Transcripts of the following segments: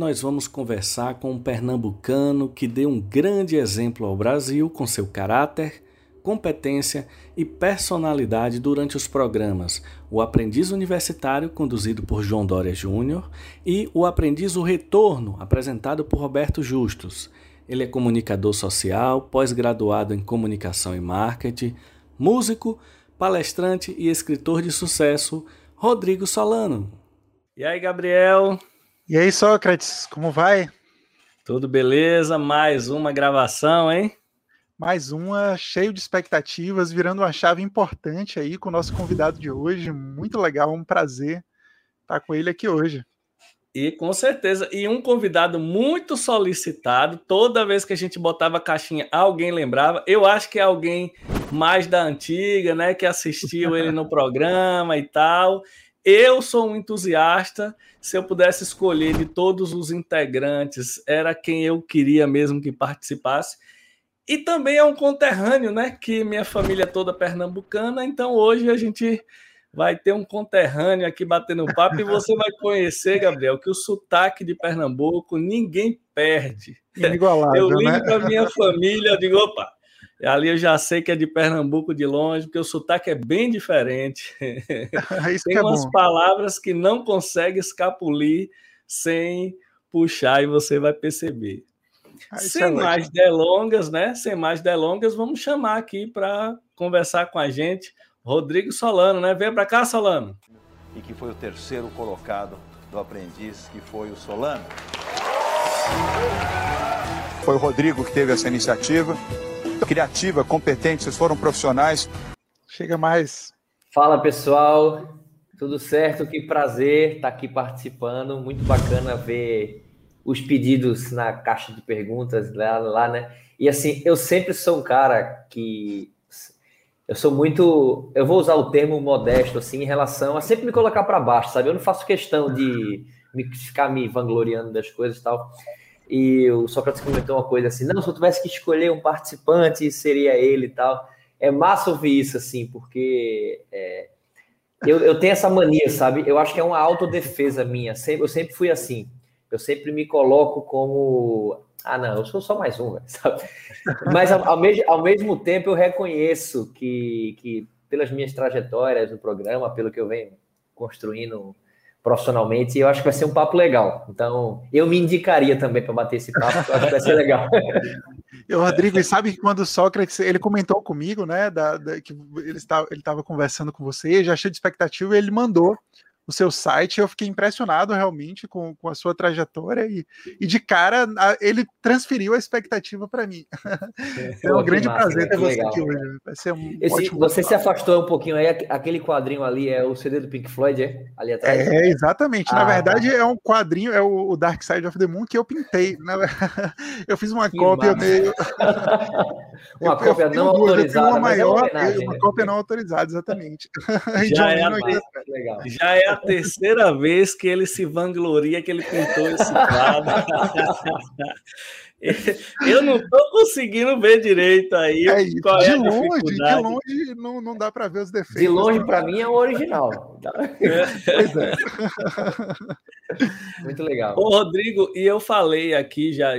Nós vamos conversar com um pernambucano que deu um grande exemplo ao Brasil com seu caráter, competência e personalidade durante os programas O Aprendiz Universitário, conduzido por João Dória Júnior, e O Aprendiz O Retorno, apresentado por Roberto Justus. Ele é comunicador social, pós-graduado em comunicação e marketing, músico, palestrante e escritor de sucesso, Rodrigo Solano. E aí, Gabriel? E aí, Sócrates, como vai? Tudo beleza? Mais uma gravação, hein? Mais uma, cheio de expectativas, virando uma chave importante aí com o nosso convidado de hoje. Muito legal, um prazer estar com ele aqui hoje. E com certeza, e um convidado muito solicitado, toda vez que a gente botava a caixinha, alguém lembrava. Eu acho que é alguém mais da antiga, né, que assistiu ele no programa e tal. Eu sou um entusiasta. Se eu pudesse escolher de todos os integrantes, era quem eu queria mesmo que participasse. E também é um conterrâneo, né? Que minha família é toda pernambucana, então hoje a gente vai ter um conterrâneo aqui batendo papo e você vai conhecer, Gabriel, que o sotaque de Pernambuco ninguém perde. Inigualável, eu ligo né? para minha família, eu digo, opa, Ali eu já sei que é de Pernambuco de longe, porque o sotaque é bem diferente. Tem é umas bom. palavras que não consegue escapulir sem puxar e você vai perceber. Ah, Sem é mais delongas, né? Sem mais delongas, vamos chamar aqui para conversar com a gente Rodrigo Solano, né? Vem para cá, Solano. E que foi o terceiro colocado do aprendiz, que foi o Solano. Foi o Rodrigo que teve essa iniciativa criativa, competente, vocês foram profissionais. Chega mais. Fala pessoal, tudo certo? Que prazer estar aqui participando. Muito bacana ver os pedidos na caixa de perguntas lá, lá né? E assim, eu sempre sou um cara que eu sou muito, eu vou usar o termo modesto assim em relação a sempre me colocar para baixo, sabe? Eu não faço questão de me, ficar me vangloriando das coisas e tal. E o Sócrates comentou uma coisa assim: não, se eu tivesse que escolher um participante, seria ele e tal. É massa ouvir isso, assim, porque é, eu, eu tenho essa mania, sabe? Eu acho que é uma autodefesa minha. Eu sempre fui assim. Eu sempre me coloco como. Ah, não, eu sou só mais um, sabe? Mas ao, ao, mesmo, ao mesmo tempo eu reconheço que, que, pelas minhas trajetórias no programa, pelo que eu venho construindo profissionalmente, e eu acho que vai ser um papo legal. Então, eu me indicaria também para bater esse papo, eu acho que vai ser legal. Eu, Rodrigo, e sabe que quando o Sócrates, ele comentou comigo, né, da, da que ele estava, ele conversando com você, já achei de expectativa, e ele mandou o seu site. Eu fiquei impressionado realmente com, com a sua trajetória e, e de cara a, ele transferiu a expectativa para mim. É, é um grande massa, prazer ter você aqui hoje. Vai ser um Esse, você se afastou um pouquinho aí, aquele quadrinho ali é o CD do Pink Floyd, é? Ali atrás? É, exatamente. Ah, Na verdade, tá. é um quadrinho, é o, Dark Side of the Moon que eu pintei. Né? Eu fiz uma que cópia massa. meio. uma eu, cópia eu não autorizada. Uma, é maior, é uma, uma cópia não autorizada, exatamente. Já é, já é a terceira vez que ele se vangloria que ele pintou esse quadro. Eu não estou conseguindo ver direito aí. É, de é longe, de longe não, não dá para ver os defeitos. De longe, para mim, é o original. É. Pois é. Muito legal. Ô, Rodrigo, e eu falei aqui, já,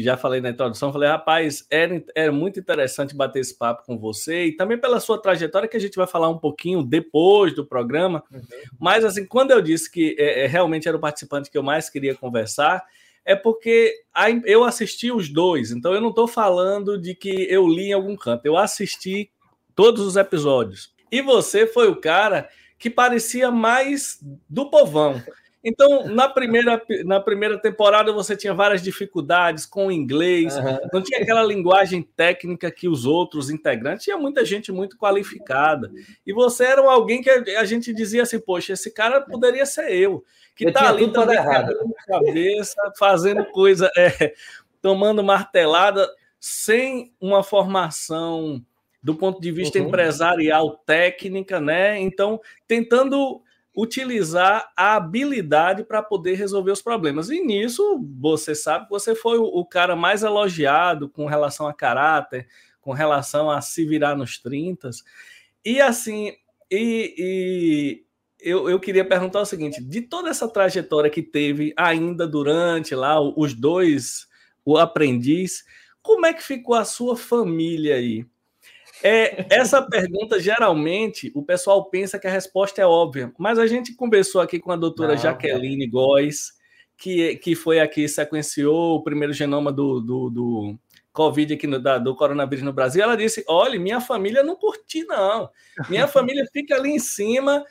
já falei na introdução, falei, rapaz, era, era muito interessante bater esse papo com você, e também pela sua trajetória, que a gente vai falar um pouquinho depois do programa. Uhum. Mas, assim, quando eu disse que é, é realmente era o participante que eu mais queria conversar, é porque eu assisti os dois, então eu não estou falando de que eu li em algum canto, eu assisti todos os episódios. E você foi o cara que parecia mais do povão. Então, na primeira, na primeira temporada, você tinha várias dificuldades com o inglês, uhum. não tinha aquela linguagem técnica que os outros integrantes, tinha muita gente muito qualificada. E você era alguém que a gente dizia assim: poxa, esse cara poderia ser eu que está ali também cabeça, fazendo coisa, é, tomando martelada, sem uma formação do ponto de vista uhum. empresarial, técnica, né? Então, tentando utilizar a habilidade para poder resolver os problemas. E nisso, você sabe, você foi o cara mais elogiado com relação a caráter, com relação a se virar nos 30. E assim, e, eu, eu queria perguntar o seguinte: de toda essa trajetória que teve ainda durante lá os dois, o aprendiz, como é que ficou a sua família aí? É, essa pergunta, geralmente, o pessoal pensa que a resposta é óbvia, mas a gente conversou aqui com a doutora Não, Jaqueline Góes, que, que foi aqui, sequenciou o primeiro genoma do, do, do Covid aqui no, da, do coronavírus no Brasil. Ela disse: olha, minha família não curti, não. Minha família fica ali em cima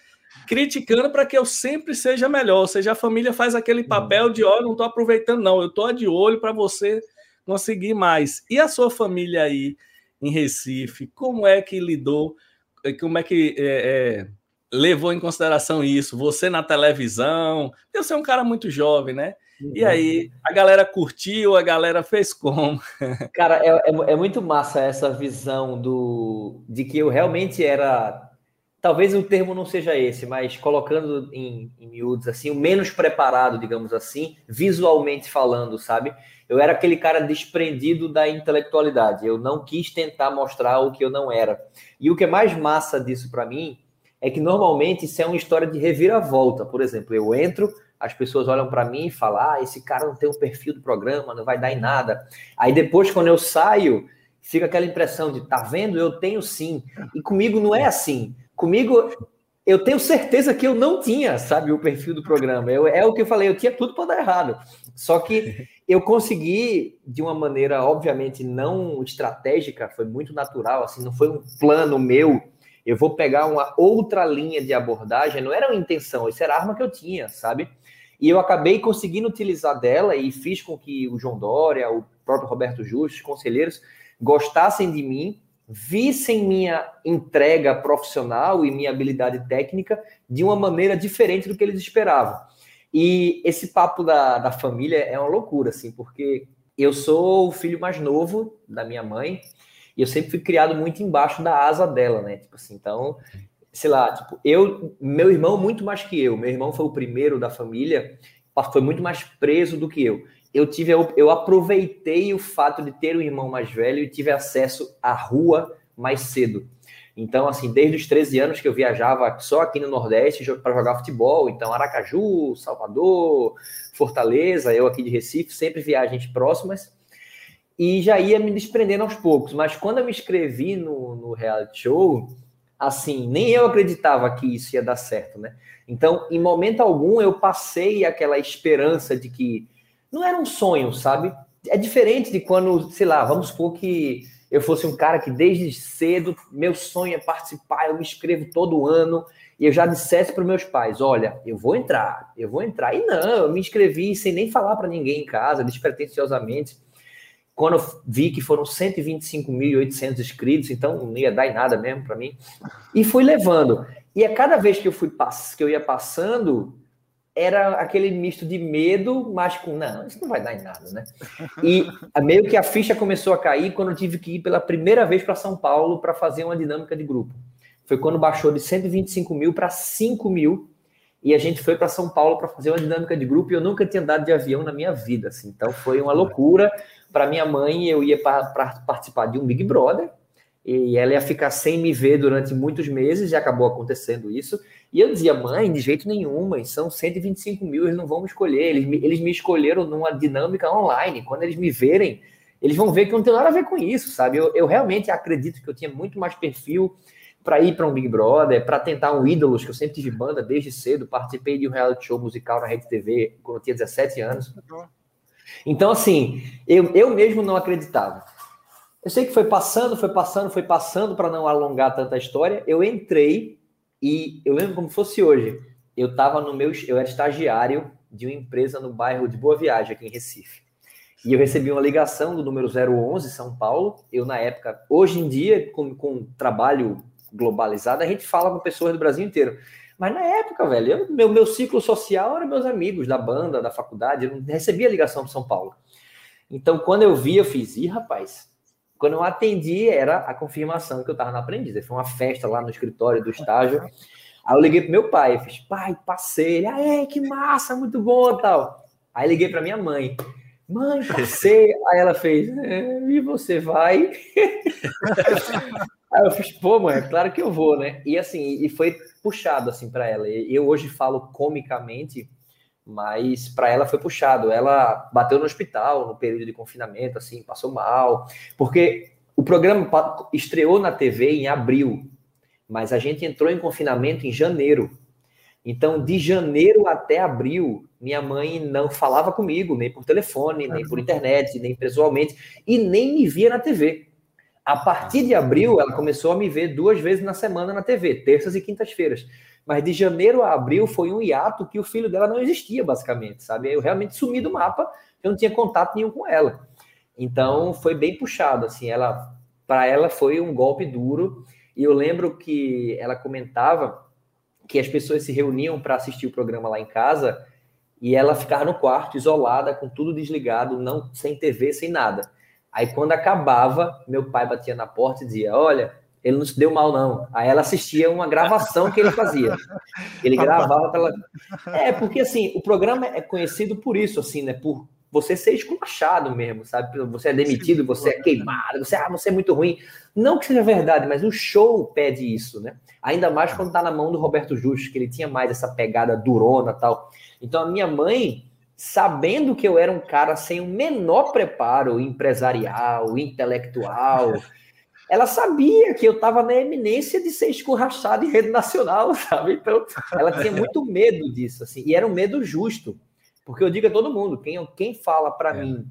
criticando para que eu sempre seja melhor. Ou seja, a família faz aquele papel de: olha, não estou aproveitando, não, eu estou de olho para você conseguir mais. E a sua família aí? Em Recife, como é que lidou, eh, como é que é, é, levou em consideração isso? Você na televisão, você é um cara muito jovem, né? E aí, a galera curtiu, a galera fez como? Cara, é, é, é, muito massa essa visão do de que eu realmente era. Talvez o termo não seja esse, mas colocando em, em miúdos assim, o menos preparado, digamos assim, visualmente falando, sabe? eu era aquele cara desprendido da intelectualidade. Eu não quis tentar mostrar o que eu não era. E o que é mais massa disso para mim é que normalmente isso é uma história de reviravolta. Por exemplo, eu entro, as pessoas olham para mim e falam: ah, esse cara não tem um perfil do programa, não vai dar em nada. Aí depois, quando eu saio, fica aquela impressão de: tá vendo? Eu tenho sim. E comigo não é assim. Comigo eu tenho certeza que eu não tinha, sabe, o perfil do programa. Eu, é o que eu falei, eu tinha tudo para dar errado. Só que eu consegui, de uma maneira, obviamente, não estratégica, foi muito natural, assim, não foi um plano meu. Eu vou pegar uma outra linha de abordagem, não era uma intenção, isso era a arma que eu tinha, sabe? E eu acabei conseguindo utilizar dela e fiz com que o João Dória, o próprio Roberto Justo, os conselheiros, gostassem de mim vissem minha entrega profissional e minha habilidade técnica de uma maneira diferente do que eles esperavam. E esse papo da, da família é uma loucura, assim, porque eu sou o filho mais novo da minha mãe e eu sempre fui criado muito embaixo da asa dela, né? Tipo assim, então, sei lá, tipo, eu, meu irmão muito mais que eu, meu irmão foi o primeiro da família, foi muito mais preso do que eu eu tive eu aproveitei o fato de ter um irmão mais velho e tive acesso à rua mais cedo. Então, assim, desde os 13 anos que eu viajava só aqui no Nordeste para jogar futebol, então Aracaju, Salvador, Fortaleza, eu aqui de Recife, sempre viagens próximas, e já ia me desprendendo aos poucos. Mas quando eu me inscrevi no, no reality show, assim, nem eu acreditava que isso ia dar certo, né? Então, em momento algum, eu passei aquela esperança de que não era um sonho, sabe? É diferente de quando, sei lá, vamos supor que eu fosse um cara que desde cedo meu sonho é participar, eu me inscrevo todo ano e eu já dissesse para meus pais: olha, eu vou entrar, eu vou entrar. E não, eu me inscrevi sem nem falar para ninguém em casa, despretensiosamente. Quando eu vi que foram 125.800 inscritos, então não ia dar em nada mesmo para mim. E fui levando. E a cada vez que eu fui que eu ia passando, era aquele misto de medo, mas com não, isso não vai dar em nada, né? E meio que a ficha começou a cair quando eu tive que ir pela primeira vez para São Paulo para fazer uma dinâmica de grupo. Foi quando baixou de 125 mil para 5 mil e a gente foi para São Paulo para fazer uma dinâmica de grupo e eu nunca tinha andado de avião na minha vida, assim. Então foi uma loucura. Para minha mãe, eu ia para participar de um Big Brother e ela ia ficar sem me ver durante muitos meses e acabou acontecendo isso. E eu dizia, mãe, de jeito nenhum, mãe, são 125 mil, eles não vão me escolher. Eles me, eles me escolheram numa dinâmica online. Quando eles me verem, eles vão ver que não tem nada a ver com isso, sabe? Eu, eu realmente acredito que eu tinha muito mais perfil para ir para um Big Brother, para tentar um Ídolos, que eu sempre tive banda desde cedo. Participei de um reality show musical na Rede TV quando eu tinha 17 anos. Então, assim, eu, eu mesmo não acreditava. Eu sei que foi passando, foi passando, foi passando para não alongar tanta história. Eu entrei e eu lembro como fosse hoje. Eu estava no meu, eu era estagiário de uma empresa no bairro de Boa Viagem, aqui em Recife. E eu recebi uma ligação do número 011 São Paulo. Eu, na época, hoje em dia, com, com trabalho globalizado, a gente fala com pessoas do Brasil inteiro. Mas na época, velho, eu, meu, meu ciclo social era meus amigos da banda, da faculdade. Eu não recebia ligação de São Paulo. Então, quando eu vi, eu fiz, ih, rapaz, quando eu atendi, era a confirmação que eu estava na aprendiz. Foi uma festa lá no escritório do estágio. Aí eu liguei pro meu pai, eu fiz, pai, passei. Ele, ah, que massa, muito bom tal. Aí liguei para minha mãe. Mãe, passei. Aí ela fez, é, e você vai? Aí eu fiz, pô, mãe, é claro que eu vou, né? E assim, e foi puxado assim para ela. Eu hoje falo comicamente, mas para ela foi puxado. Ela bateu no hospital no período de confinamento, assim, passou mal, porque o programa estreou na TV em abril, mas a gente entrou em confinamento em janeiro. Então, de janeiro até abril, minha mãe não falava comigo, nem por telefone, nem por internet, nem pessoalmente, e nem me via na TV. A partir de abril, ela começou a me ver duas vezes na semana na TV, terças e quintas-feiras. Mas de janeiro a abril foi um hiato que o filho dela não existia, basicamente, sabe? Eu realmente sumi do mapa, eu não tinha contato nenhum com ela. Então, foi bem puxado, assim, ela para ela foi um golpe duro. E eu lembro que ela comentava que as pessoas se reuniam para assistir o programa lá em casa e ela ficava no quarto isolada, com tudo desligado, não sem TV, sem nada. Aí quando acabava, meu pai batia na porta e dizia: "Olha, ele não se deu mal não". Aí ela assistia uma gravação que ele fazia. Ele gravava para ela. É, porque assim, o programa é conhecido por isso assim, né, por você ser esculachado mesmo, sabe? Você é demitido, você é queimado, você, ah, você é muito ruim. Não que seja verdade, mas o show pede isso, né? Ainda mais quando tá na mão do Roberto Justo, que ele tinha mais essa pegada durona tal. Então a minha mãe, sabendo que eu era um cara sem o menor preparo empresarial, intelectual, ela sabia que eu estava na eminência de ser escorrachado em rede nacional, sabe? Então ela tinha muito medo disso, assim, e era um medo justo porque eu digo a todo mundo, quem, quem fala para é. mim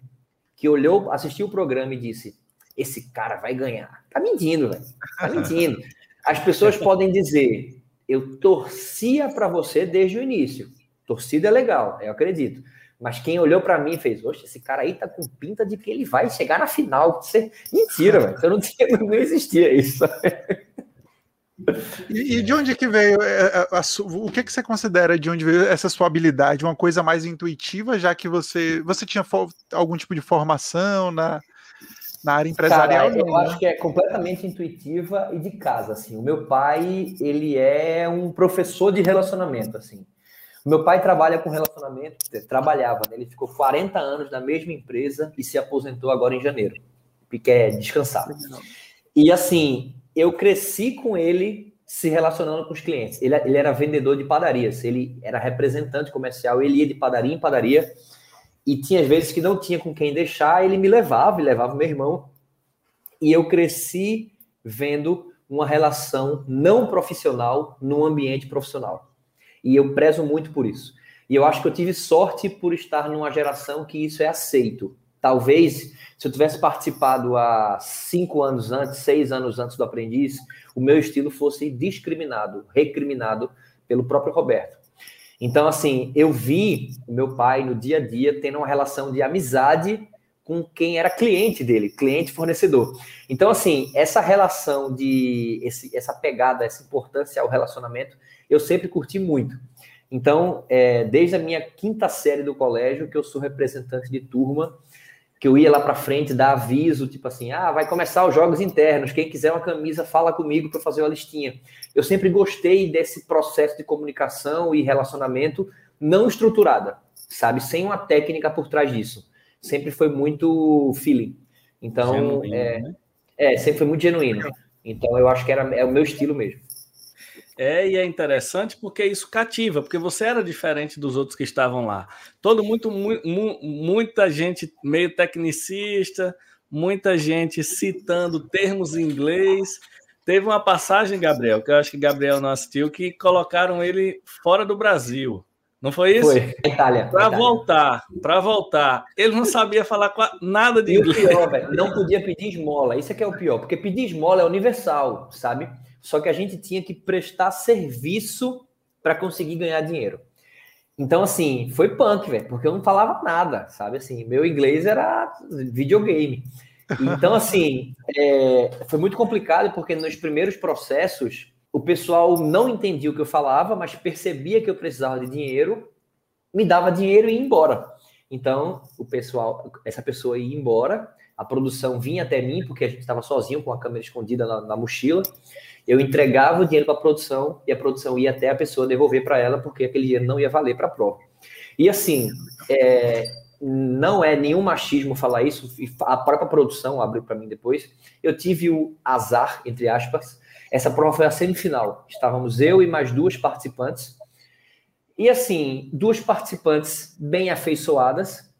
que olhou, assistiu o programa e disse: esse cara vai ganhar. Tá mentindo, velho. Tá mentindo. As pessoas podem dizer: eu torcia para você desde o início. Torcida é legal, eu acredito. Mas quem olhou para mim e fez: Oxe, esse cara aí tá com pinta de que ele vai chegar na final. Você... Mentira, velho. Eu não, tinha, não existia isso. E, e, de onde que veio é, é, a, a, a, o que que você considera de onde veio essa sua habilidade? Uma coisa mais intuitiva, já que você você tinha algum tipo de formação na, na área empresarial? Cara, eu não, acho né? que é completamente intuitiva e de casa, assim. O meu pai, ele é um professor de relacionamento, assim. Meu pai trabalha com relacionamento, trabalhava, né? ele ficou 40 anos na mesma empresa e se aposentou agora em janeiro, porque quer descansar. E assim, eu cresci com ele se relacionando com os clientes. Ele, ele era vendedor de padarias, ele era representante comercial, ele ia de padaria em padaria e tinha vezes que não tinha com quem deixar, ele me levava e levava meu irmão. E eu cresci vendo uma relação não profissional num ambiente profissional. E eu prezo muito por isso. E eu acho que eu tive sorte por estar numa geração que isso é aceito. Talvez, se eu tivesse participado há cinco anos antes, seis anos antes do aprendiz, o meu estilo fosse discriminado, recriminado pelo próprio Roberto. Então, assim, eu vi o meu pai no dia a dia tendo uma relação de amizade com quem era cliente dele, cliente fornecedor. Então, assim, essa relação de esse, essa pegada, essa importância ao relacionamento, eu sempre curti muito. Então, é, desde a minha quinta série do colégio, que eu sou representante de turma que eu ia lá para frente dar aviso, tipo assim, ah, vai começar os jogos internos, quem quiser uma camisa, fala comigo para fazer uma listinha. Eu sempre gostei desse processo de comunicação e relacionamento não estruturada, sabe, sem uma técnica por trás disso. Sempre foi muito feeling. Então, genuíno, é, né? é, sempre foi muito genuíno. Então, eu acho que era é o meu estilo mesmo. É, e é interessante porque isso cativa, porque você era diferente dos outros que estavam lá. Todo muito, mu, muita gente meio tecnicista, muita gente citando termos em inglês. Teve uma passagem, Gabriel, que eu acho que Gabriel não assistiu, que colocaram ele fora do Brasil. Não foi isso? Foi, Itália. Para voltar, para voltar. Ele não sabia falar nada de e inglês. O pior, velho, não podia pedir esmola. Isso é que é o pior, porque pedir esmola é universal, sabe? Só que a gente tinha que prestar serviço para conseguir ganhar dinheiro. Então, assim, foi punk, velho, porque eu não falava nada, sabe? Assim, meu inglês era videogame. Então, assim, é, foi muito complicado porque nos primeiros processos o pessoal não entendia o que eu falava, mas percebia que eu precisava de dinheiro, me dava dinheiro e ia embora. Então, o pessoal, essa pessoa ia embora, a produção vinha até mim, porque a gente estava sozinho com a câmera escondida na, na mochila eu entregava o dinheiro para a produção e a produção ia até a pessoa devolver para ela, porque aquele dinheiro não ia valer para a prova. E assim, é, não é nenhum machismo falar isso, a própria produção abriu para mim depois. Eu tive o azar, entre aspas. Essa prova foi a semifinal. Estávamos eu e mais duas participantes. E assim, duas participantes bem afeiçoadas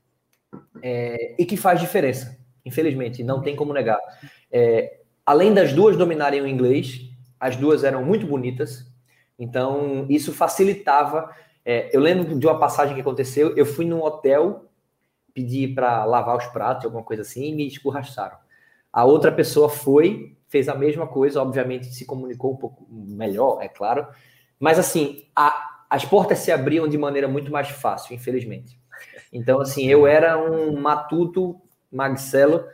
é, e que faz diferença, infelizmente, não tem como negar. É, além das duas dominarem o inglês, as duas eram muito bonitas, então isso facilitava. É, eu lembro de uma passagem que aconteceu, eu fui num hotel pedi para lavar os pratos, alguma coisa assim, e me escorraçaram. A outra pessoa foi, fez a mesma coisa, obviamente se comunicou um pouco melhor, é claro, mas assim, a, as portas se abriam de maneira muito mais fácil, infelizmente. Então, assim, eu era um matuto magcelo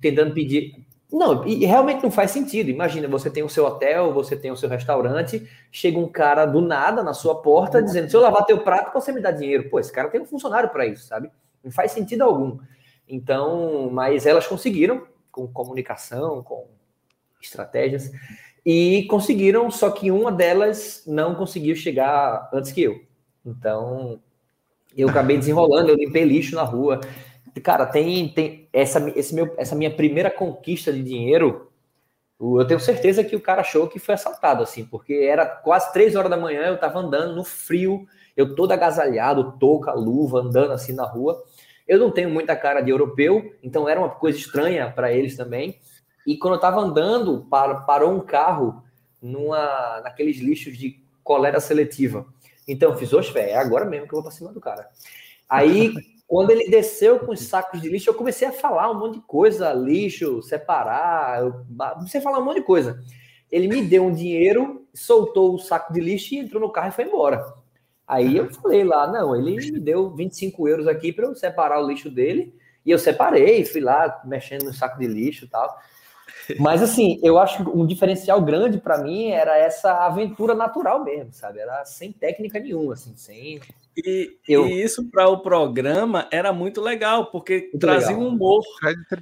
tentando pedir. Não, e realmente não faz sentido. Imagina, você tem o seu hotel, você tem o seu restaurante, chega um cara do nada na sua porta dizendo: se eu lavar teu prato, você me dá dinheiro. Pô, esse cara tem um funcionário para isso, sabe? Não faz sentido algum. Então, mas elas conseguiram, com comunicação, com estratégias, e conseguiram, só que uma delas não conseguiu chegar antes que eu. Então, eu acabei desenrolando, eu limpei lixo na rua. Cara, tem, tem essa, esse meu, essa minha primeira conquista de dinheiro. Eu tenho certeza que o cara achou que foi assaltado, assim, porque era quase três horas da manhã, eu tava andando no frio, eu todo agasalhado, touca, luva, andando assim na rua. Eu não tenho muita cara de europeu, então era uma coisa estranha para eles também. E quando eu estava andando, parou um carro numa, naqueles lixos de coleta seletiva. Então eu fiz, oxe, é agora mesmo que eu vou para cima do cara. Aí, quando ele desceu com os sacos de lixo, eu comecei a falar um monte de coisa, lixo, separar, eu comecei a falar um monte de coisa. Ele me deu um dinheiro, soltou o saco de lixo e entrou no carro e foi embora. Aí eu falei lá, não, ele me deu 25 euros aqui para eu separar o lixo dele, e eu separei, fui lá mexendo no saco de lixo e tal. Mas assim, eu acho que um diferencial grande para mim era essa aventura natural mesmo, sabe? Era sem técnica nenhuma, assim, sem. E, eu... e isso para o programa era muito legal, porque muito trazia legal. um humor.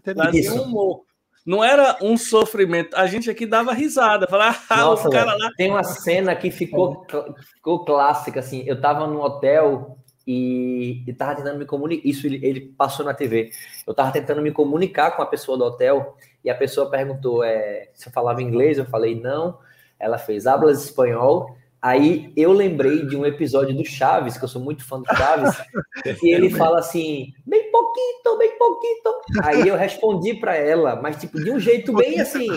Trazia um humor. Não era um sofrimento. A gente aqui dava risada, falava, ah, Nossa, o cara lá. Tem uma cena que ficou, ficou clássica, assim. Eu tava no hotel e, e tava tentando me comunicar. Isso ele, ele, passou na TV. Eu tava tentando me comunicar com a pessoa do hotel e a pessoa perguntou é, se eu falava inglês. Eu falei não. Ela fez hablas espanhol. Aí eu lembrei de um episódio do Chaves, que eu sou muito fã do Chaves, que ele fala assim, bem pouquinho, bem pouquinho. Aí eu respondi para ela, mas tipo, de um jeito bem assim,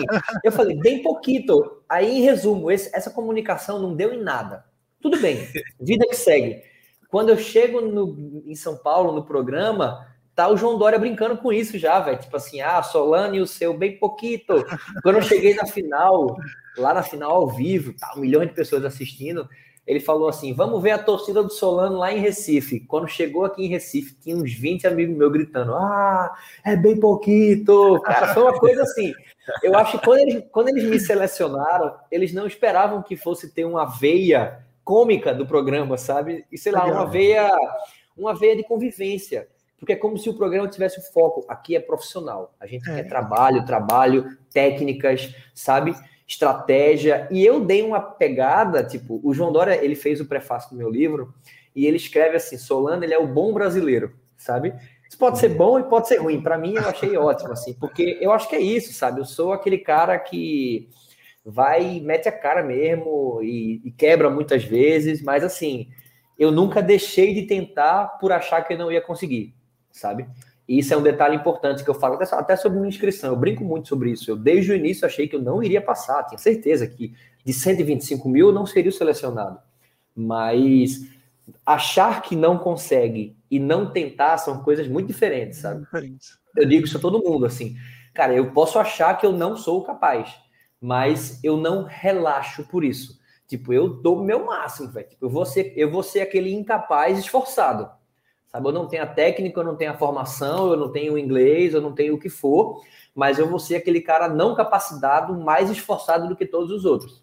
eu falei, bem pouquinho. Aí, em resumo, esse, essa comunicação não deu em nada. Tudo bem, vida que segue. Quando eu chego no, em São Paulo, no programa, tá o João Dória brincando com isso já, velho. Tipo assim, ah, Solane e o seu bem pouquinho. Quando eu cheguei na final, lá na final ao vivo, tá, um milhão de pessoas assistindo, ele falou assim: vamos ver a torcida do Solano lá em Recife. Quando chegou aqui em Recife, tinha uns 20 amigos meus gritando: Ah, é bem pouquinho. Cara, foi uma coisa assim. Eu acho que quando eles, quando eles me selecionaram, eles não esperavam que fosse ter uma veia cômica do programa, sabe? E sei lá, uma veia, uma veia de convivência. Porque é como se o programa tivesse o foco. Aqui é profissional. A gente é. quer trabalho, trabalho, técnicas, sabe? estratégia. E eu dei uma pegada, tipo, o João Dória, ele fez o prefácio do meu livro e ele escreve assim: Solano, ele é o bom brasileiro, sabe? Isso pode ser bom e pode ser ruim. Para mim, eu achei ótimo, assim, porque eu acho que é isso, sabe? Eu sou aquele cara que vai, mete a cara mesmo e, e quebra muitas vezes, mas assim, eu nunca deixei de tentar por achar que eu não ia conseguir, sabe? E isso é um detalhe importante que eu falo até, até sobre minha inscrição. Eu brinco muito sobre isso. Eu, desde o início, achei que eu não iria passar. Tinha certeza que de 125 mil eu não seria o selecionado. Mas achar que não consegue e não tentar são coisas muito diferentes, sabe? Eu digo isso a todo mundo, assim. Cara, eu posso achar que eu não sou capaz, mas eu não relaxo por isso. Tipo, eu dou o meu máximo, velho. Tipo, eu, vou ser, eu vou ser aquele incapaz esforçado Sabe? Eu não tenho a técnica, eu não tenho a formação, eu não tenho o inglês, eu não tenho o que for, mas eu vou ser aquele cara não capacitado, mais esforçado do que todos os outros.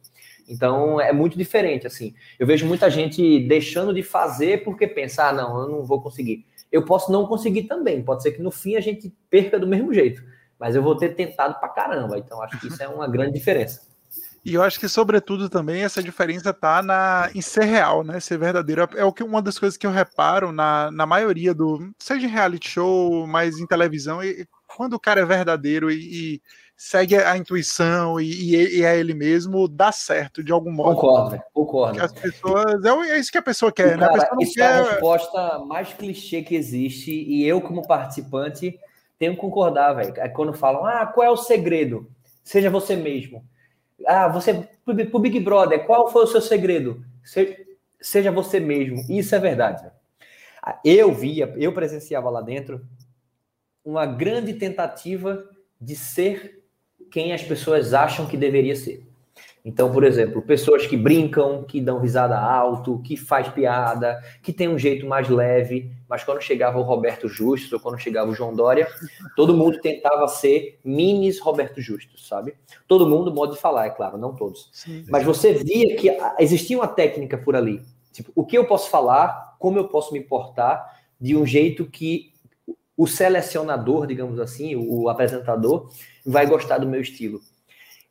Então é muito diferente, assim. Eu vejo muita gente deixando de fazer porque pensa, ah, não, eu não vou conseguir. Eu posso não conseguir também, pode ser que no fim a gente perca do mesmo jeito, mas eu vou ter tentado pra caramba. Então acho que isso é uma grande diferença. E eu acho que, sobretudo, também essa diferença tá na, em ser real, né? Ser verdadeiro. É o que uma das coisas que eu reparo na, na maioria do. Seja em reality show, mas em televisão, e, quando o cara é verdadeiro e, e segue a intuição e, e, é ele mesmo, dá certo de algum modo. Concordo, concordo. As pessoas, é, é isso que a pessoa quer, né? Cara, a pessoa isso quer... é a resposta mais clichê que existe, e eu, como participante, tenho que concordar, velho. É quando falam, ah, qual é o segredo? Seja você mesmo. Ah, você, pro Big Brother, qual foi o seu segredo? seja você mesmo. Isso é verdade. Eu via, eu presenciava lá dentro uma grande tentativa de ser quem as pessoas acham que deveria ser. Então, por exemplo, pessoas que brincam, que dão risada alto, que faz piada, que tem um jeito mais leve, mas quando chegava o Roberto Justus ou quando chegava o João Dória, todo mundo tentava ser minis Roberto Justus, sabe? Todo mundo, modo de falar, é claro, não todos. Sim. Mas você via que existia uma técnica por ali. Tipo, o que eu posso falar, como eu posso me importar de um jeito que o selecionador, digamos assim, o apresentador, vai gostar do meu estilo.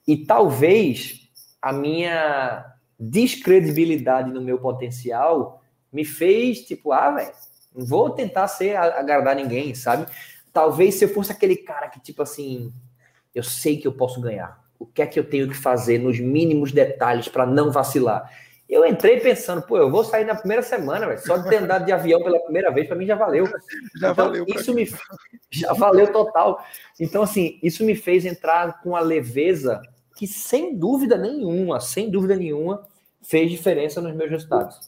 E talvez a minha descredibilidade no meu potencial me fez, tipo, ah, velho, não vou tentar ser agradar ninguém, sabe? Talvez se eu fosse aquele cara que, tipo assim, eu sei que eu posso ganhar. O que é que eu tenho que fazer nos mínimos detalhes para não vacilar? Eu entrei pensando, pô, eu vou sair na primeira semana, véio, só de ter andado de avião pela primeira vez, para mim já valeu. Já então, valeu. Isso me já valeu total. Então, assim, isso me fez entrar com a leveza que, sem dúvida nenhuma, sem dúvida nenhuma, fez diferença nos meus resultados.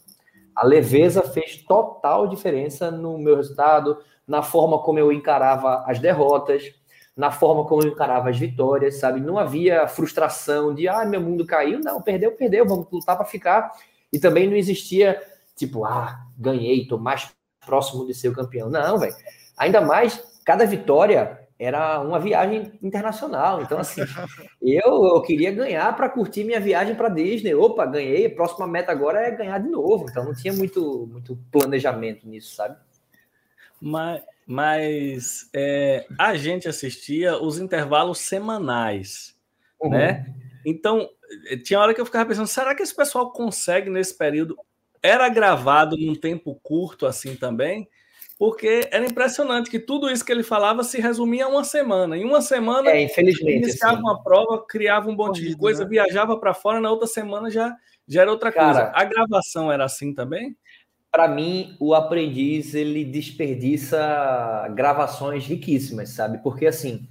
A leveza fez total diferença no meu resultado, na forma como eu encarava as derrotas, na forma como eu encarava as vitórias, sabe? Não havia frustração de, ah, meu mundo caiu. Não, perdeu, perdeu, vamos lutar para ficar. E também não existia, tipo, ah, ganhei, tô mais próximo de ser o campeão. Não, velho. Ainda mais, cada vitória era uma viagem internacional. Então, assim, eu, eu queria ganhar para curtir minha viagem para Disney. Opa, ganhei, a próxima meta agora é ganhar de novo. Então, não tinha muito, muito planejamento nisso, sabe? Mas, mas é, a gente assistia os intervalos semanais, uhum. né? Então, tinha hora que eu ficava pensando, será que esse pessoal consegue nesse período? Era gravado num tempo curto assim também? Porque era impressionante que tudo isso que ele falava se resumia a uma semana. Em uma semana, é, infelizmente, iniciava assim. uma prova, criava um monte de coisa, né? viajava para fora, na outra semana já, já era outra Cara, coisa. A gravação era assim também? para mim, o aprendiz ele desperdiça gravações riquíssimas, sabe? Porque assim,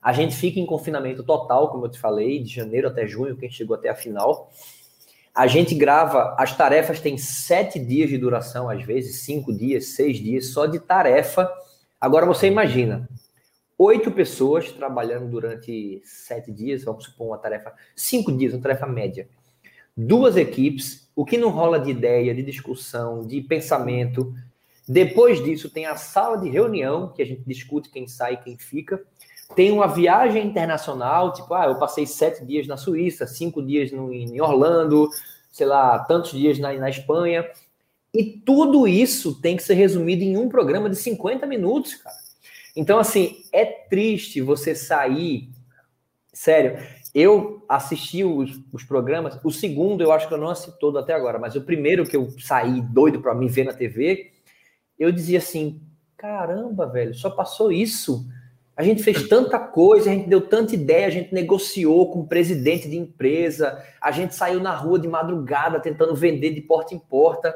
a gente fica em confinamento total, como eu te falei, de janeiro até junho, quem chegou até a final. A gente grava, as tarefas têm sete dias de duração, às vezes, cinco dias, seis dias, só de tarefa. Agora você imagina, oito pessoas trabalhando durante sete dias, vamos supor uma tarefa, cinco dias, uma tarefa média. Duas equipes, o que não rola de ideia, de discussão, de pensamento. Depois disso, tem a sala de reunião, que a gente discute quem sai e quem fica. Tem uma viagem internacional, tipo, ah, eu passei sete dias na Suíça, cinco dias no, em Orlando, sei lá, tantos dias na, na Espanha. E tudo isso tem que ser resumido em um programa de 50 minutos, cara. Então, assim, é triste você sair. Sério, eu assisti os, os, programas, o segundo eu acho que eu não assisti todo até agora, mas o primeiro que eu saí doido para me ver na TV, eu dizia assim: caramba, velho, só passou isso. A gente fez tanta coisa, a gente deu tanta ideia, a gente negociou com o presidente de empresa, a gente saiu na rua de madrugada tentando vender de porta em porta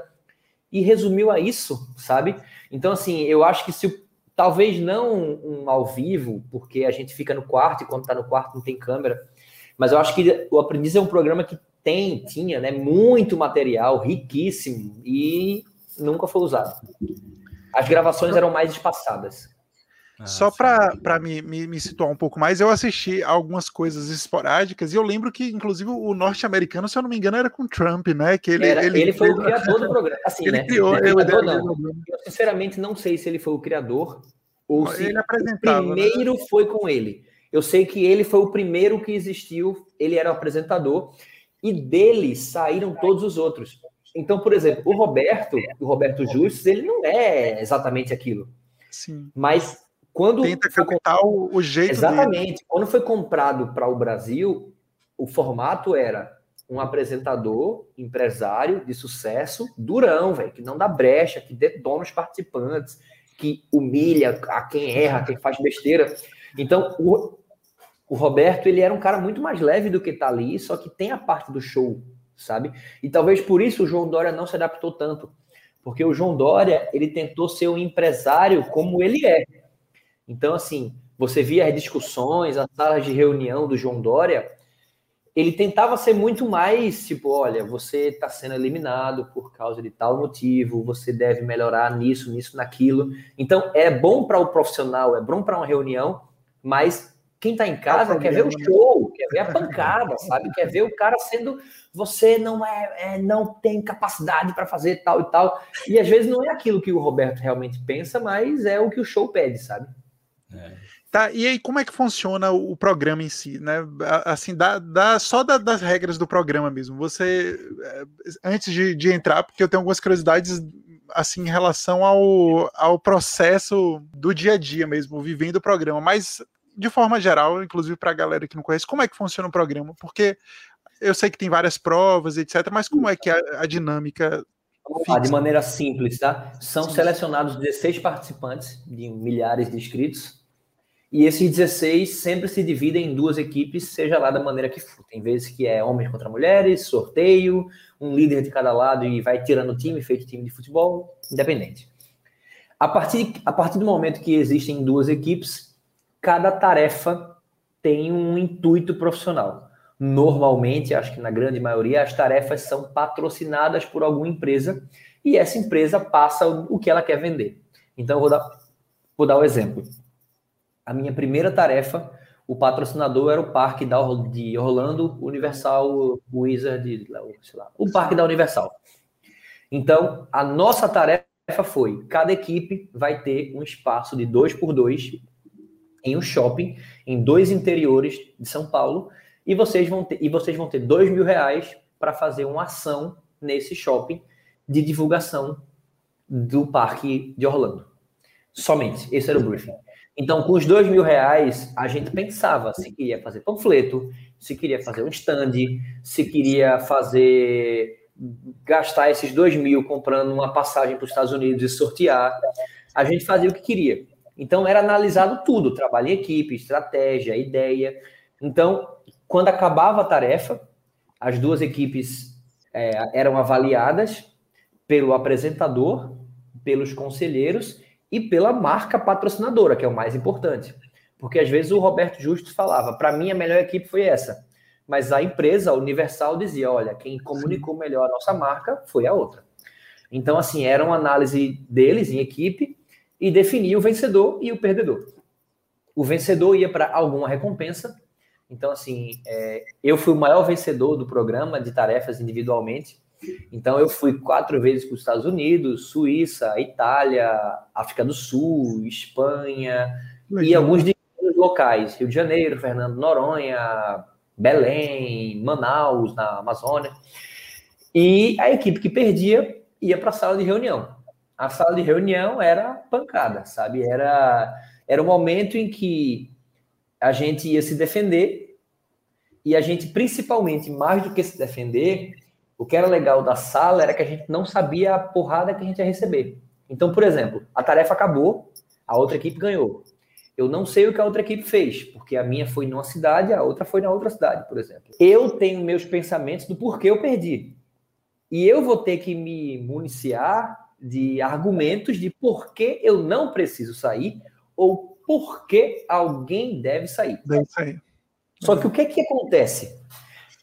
e resumiu a isso, sabe? Então, assim, eu acho que se talvez não um ao vivo, porque a gente fica no quarto e quando tá no quarto não tem câmera mas eu acho que o Aprendiz é um programa que tem, tinha, né, muito material, riquíssimo, e nunca foi usado. As gravações eram mais espaçadas. Ah, Só para me, me, me, situar um pouco mais, eu assisti algumas coisas esporádicas e eu lembro que, inclusive, o norte-americano, se eu não me engano, era com Trump, né? Que ele, era, ele, ele foi o criador do programa. Assim, ele né? criou, ele criador, não. Eu, sinceramente, não sei se ele foi o criador ou se ele o né? primeiro né? foi com ele. Eu sei que ele foi o primeiro que existiu, ele era o apresentador, e dele saíram todos os outros. Então, por exemplo, o Roberto, o Roberto Justus, ele não é exatamente aquilo. Sim. Mas quando. Tenta captar o, o jeito Exatamente. Dele. Quando foi comprado para o Brasil, o formato era um apresentador, empresário de sucesso, durão, velho, que não dá brecha, que detona os participantes, que humilha a quem erra, a quem faz besteira. Então, o, o Roberto, ele era um cara muito mais leve do que tá ali, só que tem a parte do show, sabe? E talvez por isso o João Dória não se adaptou tanto, porque o João Dória, ele tentou ser um empresário como ele é. Então, assim, você via as discussões, as salas de reunião do João Dória, ele tentava ser muito mais tipo, olha, você está sendo eliminado por causa de tal motivo, você deve melhorar nisso, nisso, naquilo. Então é bom para o profissional, é bom para uma reunião, mas quem está em casa é quer ver o né? show, quer ver a pancada, sabe? Quer ver o cara sendo você não é, é não tem capacidade para fazer tal e tal. E às vezes não é aquilo que o Roberto realmente pensa, mas é o que o show pede, sabe? É. Tá, e aí como é que funciona o programa em si, né? Assim, dá, dá só da, das regras do programa mesmo. Você, é, antes de, de entrar, porque eu tenho algumas curiosidades assim em relação ao, ao processo do dia a dia mesmo, vivendo o programa, mas de forma geral, inclusive para a galera que não conhece, como é que funciona o programa? Porque eu sei que tem várias provas, etc., mas como é que é a, a dinâmica ah, de maneira simples, tá? São Sim. selecionados 16 participantes de milhares de inscritos e esses 16 sempre se dividem em duas equipes, seja lá da maneira que for. Tem vezes que é homens contra mulheres, sorteio, um líder de cada lado e vai tirando o time, feito time de futebol, independente. A partir, a partir do momento que existem duas equipes, cada tarefa tem um intuito profissional. Normalmente, acho que na grande maioria, as tarefas são patrocinadas por alguma empresa e essa empresa passa o que ela quer vender. Então, eu vou dar, vou dar um exemplo a minha primeira tarefa, o patrocinador era o parque da, de Orlando Universal Wizard, sei lá, o parque da Universal. Então, a nossa tarefa foi: cada equipe vai ter um espaço de dois por dois em um shopping, em dois interiores de São Paulo, e vocês vão ter, e vocês vão ter dois mil reais para fazer uma ação nesse shopping de divulgação do parque de Orlando. Somente. Esse era o briefing. Então, com os dois mil reais, a gente pensava se queria fazer panfleto, se queria fazer um stand, se queria fazer gastar esses dois mil comprando uma passagem para os Estados Unidos e sortear. A gente fazia o que queria. Então, era analisado tudo: trabalho em equipe, estratégia, ideia. Então, quando acabava a tarefa, as duas equipes é, eram avaliadas pelo apresentador, pelos conselheiros e pela marca patrocinadora, que é o mais importante. Porque às vezes o Roberto Justo falava, para mim a melhor equipe foi essa. Mas a empresa, a Universal, dizia, olha, quem comunicou melhor a nossa marca foi a outra. Então, assim, era uma análise deles em equipe e definia o vencedor e o perdedor. O vencedor ia para alguma recompensa. Então, assim, é, eu fui o maior vencedor do programa de tarefas individualmente. Então eu fui quatro vezes para os Estados Unidos, Suíça, Itália, África do Sul, Espanha e alguns locais, Rio de Janeiro, Fernando Noronha, Belém, Manaus, na Amazônia. E a equipe que perdia ia para a sala de reunião. A sala de reunião era pancada, sabe? Era era um momento em que a gente ia se defender e a gente principalmente mais do que se defender o que era legal da sala era que a gente não sabia a porrada que a gente ia receber. Então, por exemplo, a tarefa acabou, a outra equipe ganhou. Eu não sei o que a outra equipe fez, porque a minha foi numa cidade, a outra foi na outra cidade, por exemplo. Eu tenho meus pensamentos do porquê eu perdi. E eu vou ter que me municiar de argumentos de por que eu não preciso sair ou por que alguém deve sair. Deve sair. Só que o que, que acontece?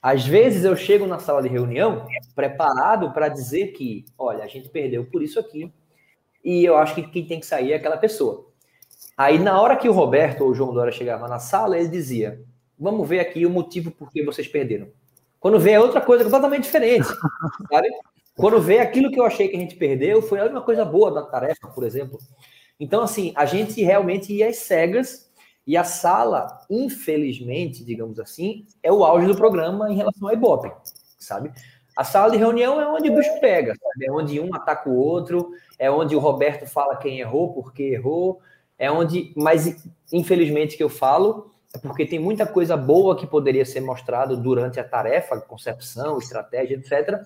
Às vezes eu chego na sala de reunião preparado para dizer que, olha, a gente perdeu por isso aqui e eu acho que quem tem que sair é aquela pessoa. Aí na hora que o Roberto ou o João Dória chegava na sala, ele dizia: "Vamos ver aqui o motivo por que vocês perderam". Quando vê é outra coisa completamente diferente, sabe? Quando vê aquilo que eu achei que a gente perdeu, foi a única coisa boa da tarefa, por exemplo. Então assim, a gente realmente ia às cegas e a sala, infelizmente, digamos assim, é o auge do programa em relação ao Ibope, sabe? A sala de reunião é onde o bicho pega, sabe? é onde um ataca o outro, é onde o Roberto fala quem errou, por que errou, é onde, mas infelizmente que eu falo, é porque tem muita coisa boa que poderia ser mostrado durante a tarefa, concepção, estratégia, etc.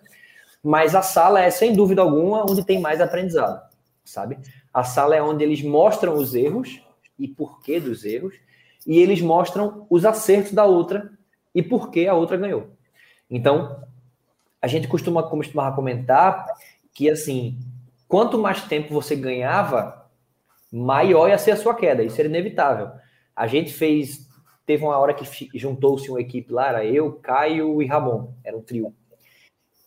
Mas a sala é, sem dúvida alguma, onde tem mais aprendizado, sabe? A sala é onde eles mostram os erros e porquê dos erros, e eles mostram os acertos da outra e por que a outra ganhou. Então, a gente costuma costumava comentar que assim, quanto mais tempo você ganhava, maior ia ser a sua queda. Isso era inevitável. A gente fez, teve uma hora que juntou-se uma equipe lá, era eu, Caio e Ramon, era um trio,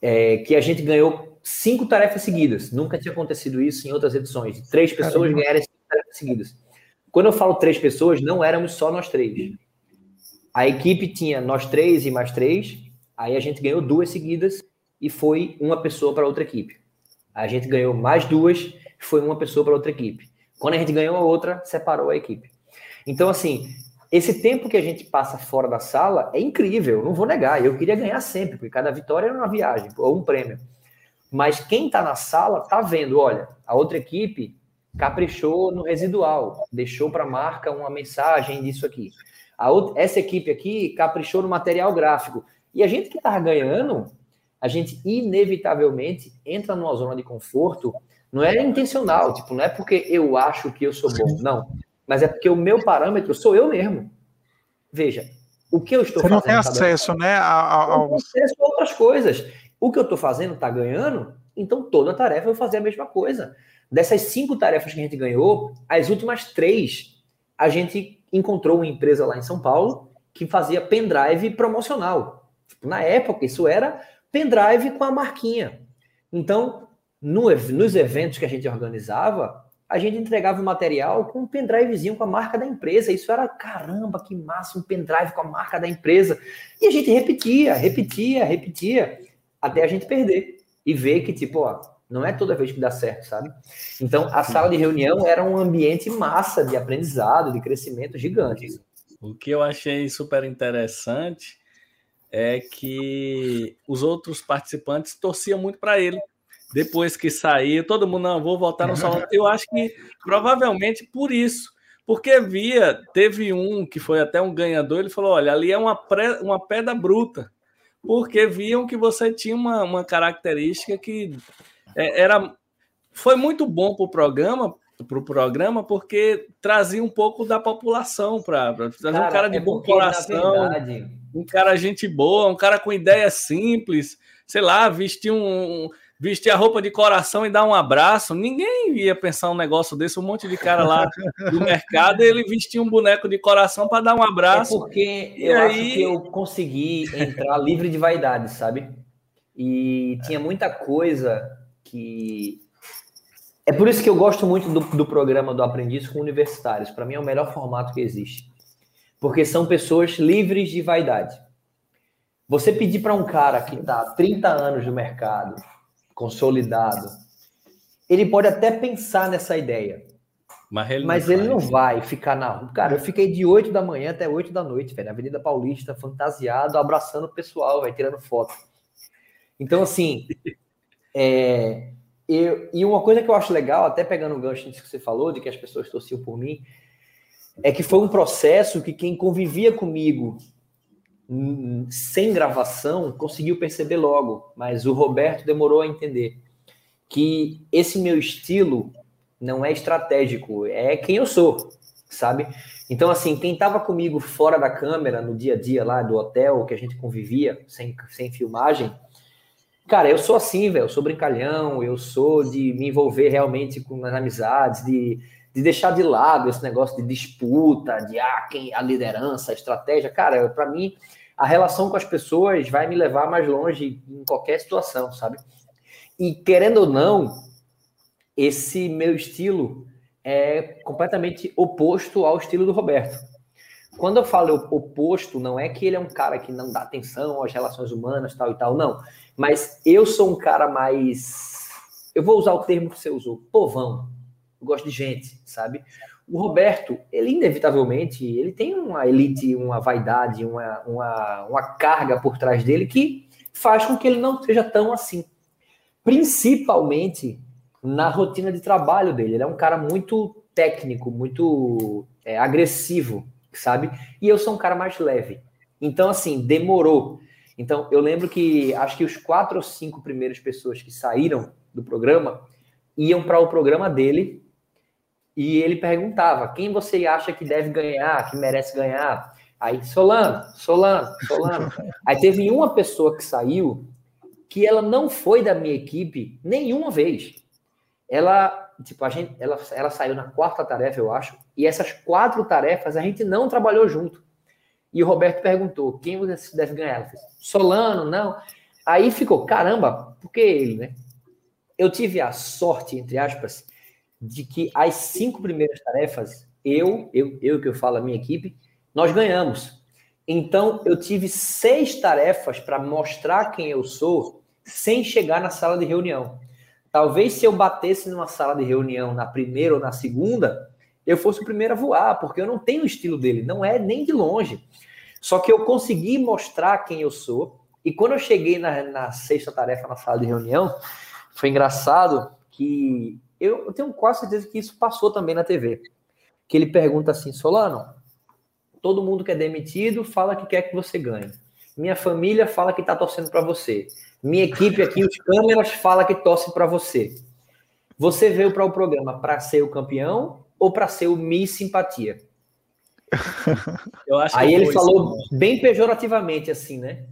é, que a gente ganhou cinco tarefas seguidas. Nunca tinha acontecido isso em outras edições. Três pessoas ganharam cinco tarefas seguidas. Quando eu falo três pessoas, não éramos só nós três. A equipe tinha nós três e mais três, aí a gente ganhou duas seguidas e foi uma pessoa para outra equipe. A gente ganhou mais duas, foi uma pessoa para outra equipe. Quando a gente ganhou a outra, separou a equipe. Então, assim, esse tempo que a gente passa fora da sala é incrível, não vou negar. Eu queria ganhar sempre, porque cada vitória era uma viagem ou um prêmio. Mas quem está na sala está vendo, olha, a outra equipe caprichou no residual, deixou para a marca uma mensagem disso aqui. A outra, essa equipe aqui caprichou no material gráfico. E a gente que estava ganhando, a gente inevitavelmente entra numa zona de conforto. Não é intencional, tipo, não é porque eu acho que eu sou bom, não. Mas é porque o meu parâmetro sou eu mesmo. Veja, o que eu estou Você fazendo. Você não tem acesso, né? A, a, acesso a outras coisas. O que eu estou fazendo está ganhando, então toda tarefa eu vou fazer a mesma coisa. Dessas cinco tarefas que a gente ganhou, as últimas três a gente encontrou uma empresa lá em São Paulo que fazia pendrive promocional. Tipo, na época, isso era pendrive com a marquinha. Então, no, nos eventos que a gente organizava, a gente entregava o material com um pendrivezinho com a marca da empresa. Isso era, caramba, que massa, um pendrive com a marca da empresa. E a gente repetia, repetia, repetia, até a gente perder. E ver que, tipo, ó, não é toda vez que dá certo, sabe? Então, a sala de reunião era um ambiente massa de aprendizado, de crescimento gigante. O que eu achei super interessante é que os outros participantes torciam muito para ele. Depois que saiu, todo mundo, não, vou voltar no salão. Eu acho que provavelmente por isso. Porque via, teve um que foi até um ganhador, ele falou: olha, ali é uma, pré, uma pedra bruta. Porque viam que você tinha uma, uma característica que é, era foi muito bom para o programa, pro programa, porque trazia um pouco da população para trazer um cara de é bom coração, verdade... um cara gente boa, um cara com ideia simples, sei lá, vestir um, vestir a roupa de coração e dar um abraço. Ninguém ia pensar um negócio desse, um monte de cara lá do mercado, ele vestia um boneco de coração para dar um abraço. É porque eu aí... acho que eu consegui entrar livre de vaidade, sabe? E tinha muita coisa que. É por isso que eu gosto muito do, do programa do Aprendiz com universitários. Para mim é o melhor formato que existe. Porque são pessoas livres de vaidade. Você pedir para um cara que está há 30 anos no mercado, consolidado, ele pode até pensar nessa ideia. Mas ele, mas não, ele não vai ficar na rua. Cara, eu fiquei de 8 da manhã até 8 da noite, velho, na Avenida Paulista, fantasiado, abraçando o pessoal, vai tirando foto. Então, assim, é, eu, e uma coisa que eu acho legal, até pegando o gancho nisso que você falou, de que as pessoas torciam por mim, é que foi um processo que quem convivia comigo sem gravação conseguiu perceber logo, mas o Roberto demorou a entender que esse meu estilo não é estratégico, é quem eu sou, sabe? Então, assim, quem estava comigo fora da câmera, no dia a dia lá do hotel, que a gente convivia, sem, sem filmagem, Cara, eu sou assim, velho. Eu sou brincalhão, eu sou de me envolver realmente com as amizades, de, de deixar de lado esse negócio de disputa, de ah, quem a liderança, a estratégia. Cara, para mim, a relação com as pessoas vai me levar mais longe em qualquer situação, sabe? E querendo ou não, esse meu estilo é completamente oposto ao estilo do Roberto. Quando eu falo oposto, não é que ele é um cara que não dá atenção às relações humanas, tal e tal, não. Mas eu sou um cara mais. Eu vou usar o termo que você usou, povão. Eu gosto de gente, sabe? O Roberto, ele inevitavelmente, ele tem uma elite, uma vaidade, uma, uma, uma carga por trás dele que faz com que ele não seja tão assim. Principalmente na rotina de trabalho dele. Ele é um cara muito técnico, muito é, agressivo sabe? E eu sou um cara mais leve. Então, assim, demorou. Então, eu lembro que acho que os quatro ou cinco primeiras pessoas que saíram do programa iam para o programa dele e ele perguntava: quem você acha que deve ganhar, que merece ganhar? Aí, Solano, Solano, Solano. Aí teve uma pessoa que saiu que ela não foi da minha equipe nenhuma vez. Ela, tipo, a gente, ela, ela saiu na quarta tarefa, eu acho, e essas quatro tarefas a gente não trabalhou junto. E o Roberto perguntou: quem você deve ganhar? Ela fez, Solano, não. Aí ficou, caramba, por que ele, né? Eu tive a sorte, entre aspas, de que as cinco primeiras tarefas, eu, eu, eu que eu falo, a minha equipe, nós ganhamos. Então, eu tive seis tarefas para mostrar quem eu sou sem chegar na sala de reunião. Talvez se eu batesse numa sala de reunião na primeira ou na segunda, eu fosse o primeiro a voar, porque eu não tenho o estilo dele, não é nem de longe. Só que eu consegui mostrar quem eu sou, e quando eu cheguei na, na sexta tarefa na sala de reunião, foi engraçado que eu, eu tenho quase certeza que isso passou também na TV. Que ele pergunta assim: Solano, Todo mundo que é demitido fala que quer que você ganhe. Minha família fala que está torcendo para você. Minha equipe aqui, os câmeras, fala que torce para você. Você veio para o programa para ser o campeão ou para ser o Miss Simpatia? Aí ele falou isso. bem pejorativamente assim, né?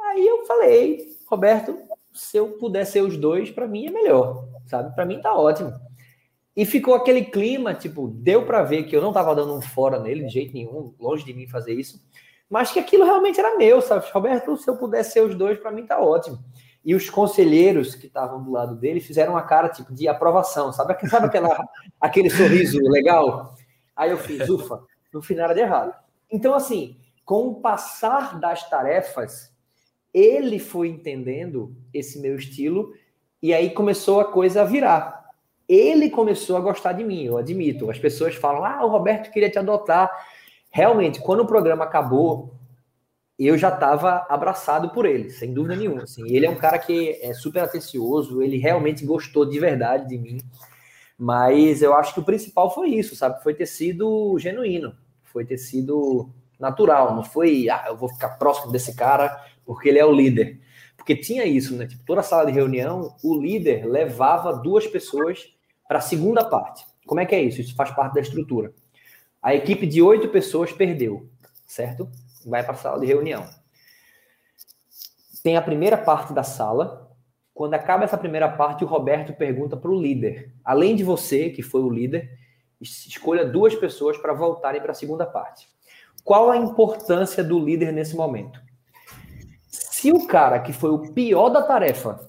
Aí eu falei, Roberto, se eu puder ser os dois, para mim é melhor, sabe? Para mim tá ótimo. E ficou aquele clima, tipo, deu para ver que eu não tava dando um fora nele de jeito nenhum, longe de mim fazer isso, mas que aquilo realmente era meu, sabe? Roberto, se eu pudesse ser os dois, para mim tá ótimo. E os conselheiros que estavam do lado dele fizeram uma cara tipo de aprovação, sabe? Sabe aquela, aquele sorriso legal? Aí eu fiz, ufa, no final era de errado. Então, assim, com o passar das tarefas, ele foi entendendo esse meu estilo e aí começou a coisa a virar ele começou a gostar de mim, eu admito. As pessoas falam: ah, o Roberto queria te adotar. Realmente, quando o programa acabou, eu já estava abraçado por ele, sem dúvida nenhuma. Assim. Ele é um cara que é super atencioso, ele realmente gostou de verdade de mim. Mas eu acho que o principal foi isso, sabe? Foi ter sido genuíno, foi ter sido natural. Não foi, ah, eu vou ficar próximo desse cara porque ele é o líder. Porque tinha isso, né? Tipo, toda sala de reunião, o líder levava duas pessoas para a segunda parte. Como é que é isso? Isso faz parte da estrutura. A equipe de oito pessoas perdeu, certo? Vai para a sala de reunião. Tem a primeira parte da sala. Quando acaba essa primeira parte, o Roberto pergunta para o líder: além de você, que foi o líder, escolha duas pessoas para voltarem para a segunda parte. Qual a importância do líder nesse momento? Se o cara que foi o pior da tarefa,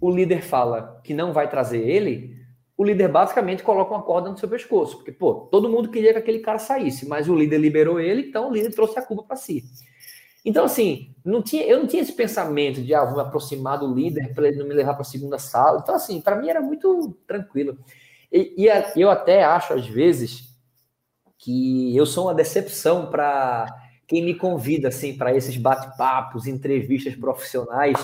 o líder fala que não vai trazer ele, o líder basicamente coloca uma corda no seu pescoço. Porque, pô, todo mundo queria que aquele cara saísse, mas o líder liberou ele, então o líder trouxe a culpa para si. Então, assim, não tinha, eu não tinha esse pensamento de, ah, vou me aproximar do líder para ele não me levar para a segunda sala. Então, assim, para mim era muito tranquilo. E, e eu até acho, às vezes, que eu sou uma decepção para quem me convida assim para esses bate-papos, entrevistas profissionais,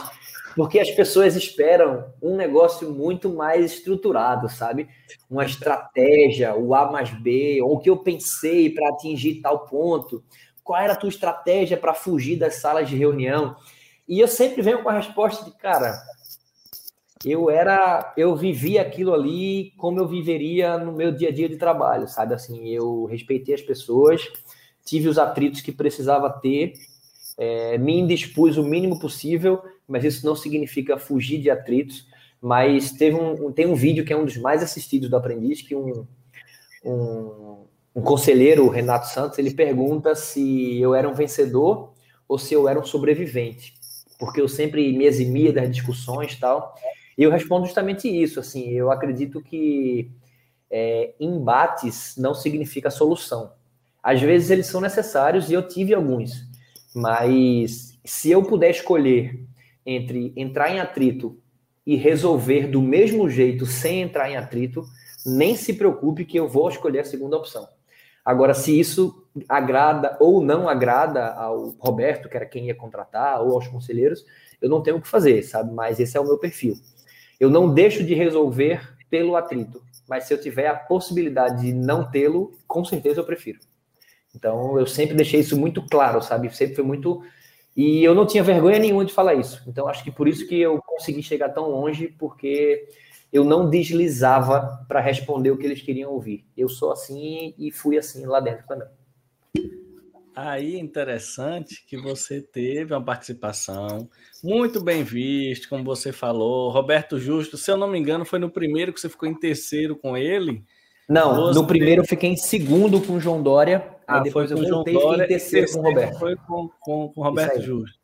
porque as pessoas esperam um negócio muito mais estruturado, sabe? Uma estratégia, o A mais B, ou o que eu pensei para atingir tal ponto. Qual era a tua estratégia para fugir das salas de reunião? E eu sempre venho com a resposta de, cara, eu era, eu vivia aquilo ali como eu viveria no meu dia a dia de trabalho, sabe? Assim, eu respeitei as pessoas, tive os atritos que precisava ter, é, me indispus o mínimo possível, mas isso não significa fugir de atritos. Mas teve um, tem um vídeo que é um dos mais assistidos do Aprendiz, que um, um, um conselheiro, o Renato Santos, ele pergunta se eu era um vencedor ou se eu era um sobrevivente, porque eu sempre me eximia das discussões e tal. E eu respondo justamente isso, assim, eu acredito que é, embates não significa solução. Às vezes eles são necessários e eu tive alguns, mas se eu puder escolher entre entrar em atrito e resolver do mesmo jeito sem entrar em atrito, nem se preocupe que eu vou escolher a segunda opção. Agora, se isso agrada ou não agrada ao Roberto, que era quem ia contratar, ou aos conselheiros, eu não tenho o que fazer, sabe? Mas esse é o meu perfil. Eu não deixo de resolver pelo atrito, mas se eu tiver a possibilidade de não tê-lo, com certeza eu prefiro. Então eu sempre deixei isso muito claro, sabe? Sempre foi muito e eu não tinha vergonha nenhuma de falar isso. Então acho que por isso que eu consegui chegar tão longe, porque eu não deslizava para responder o que eles queriam ouvir. Eu sou assim e fui assim lá dentro também. Aí é interessante que você teve uma participação muito bem vista, como você falou. Roberto Justo, se eu não me engano, foi no primeiro que você ficou em terceiro com ele. Não, você... no primeiro eu fiquei em segundo com o João Dória. Ah, depois eu voltei e fiquei em terceiro com o Roberto. Foi com, com, com o Roberto Justo.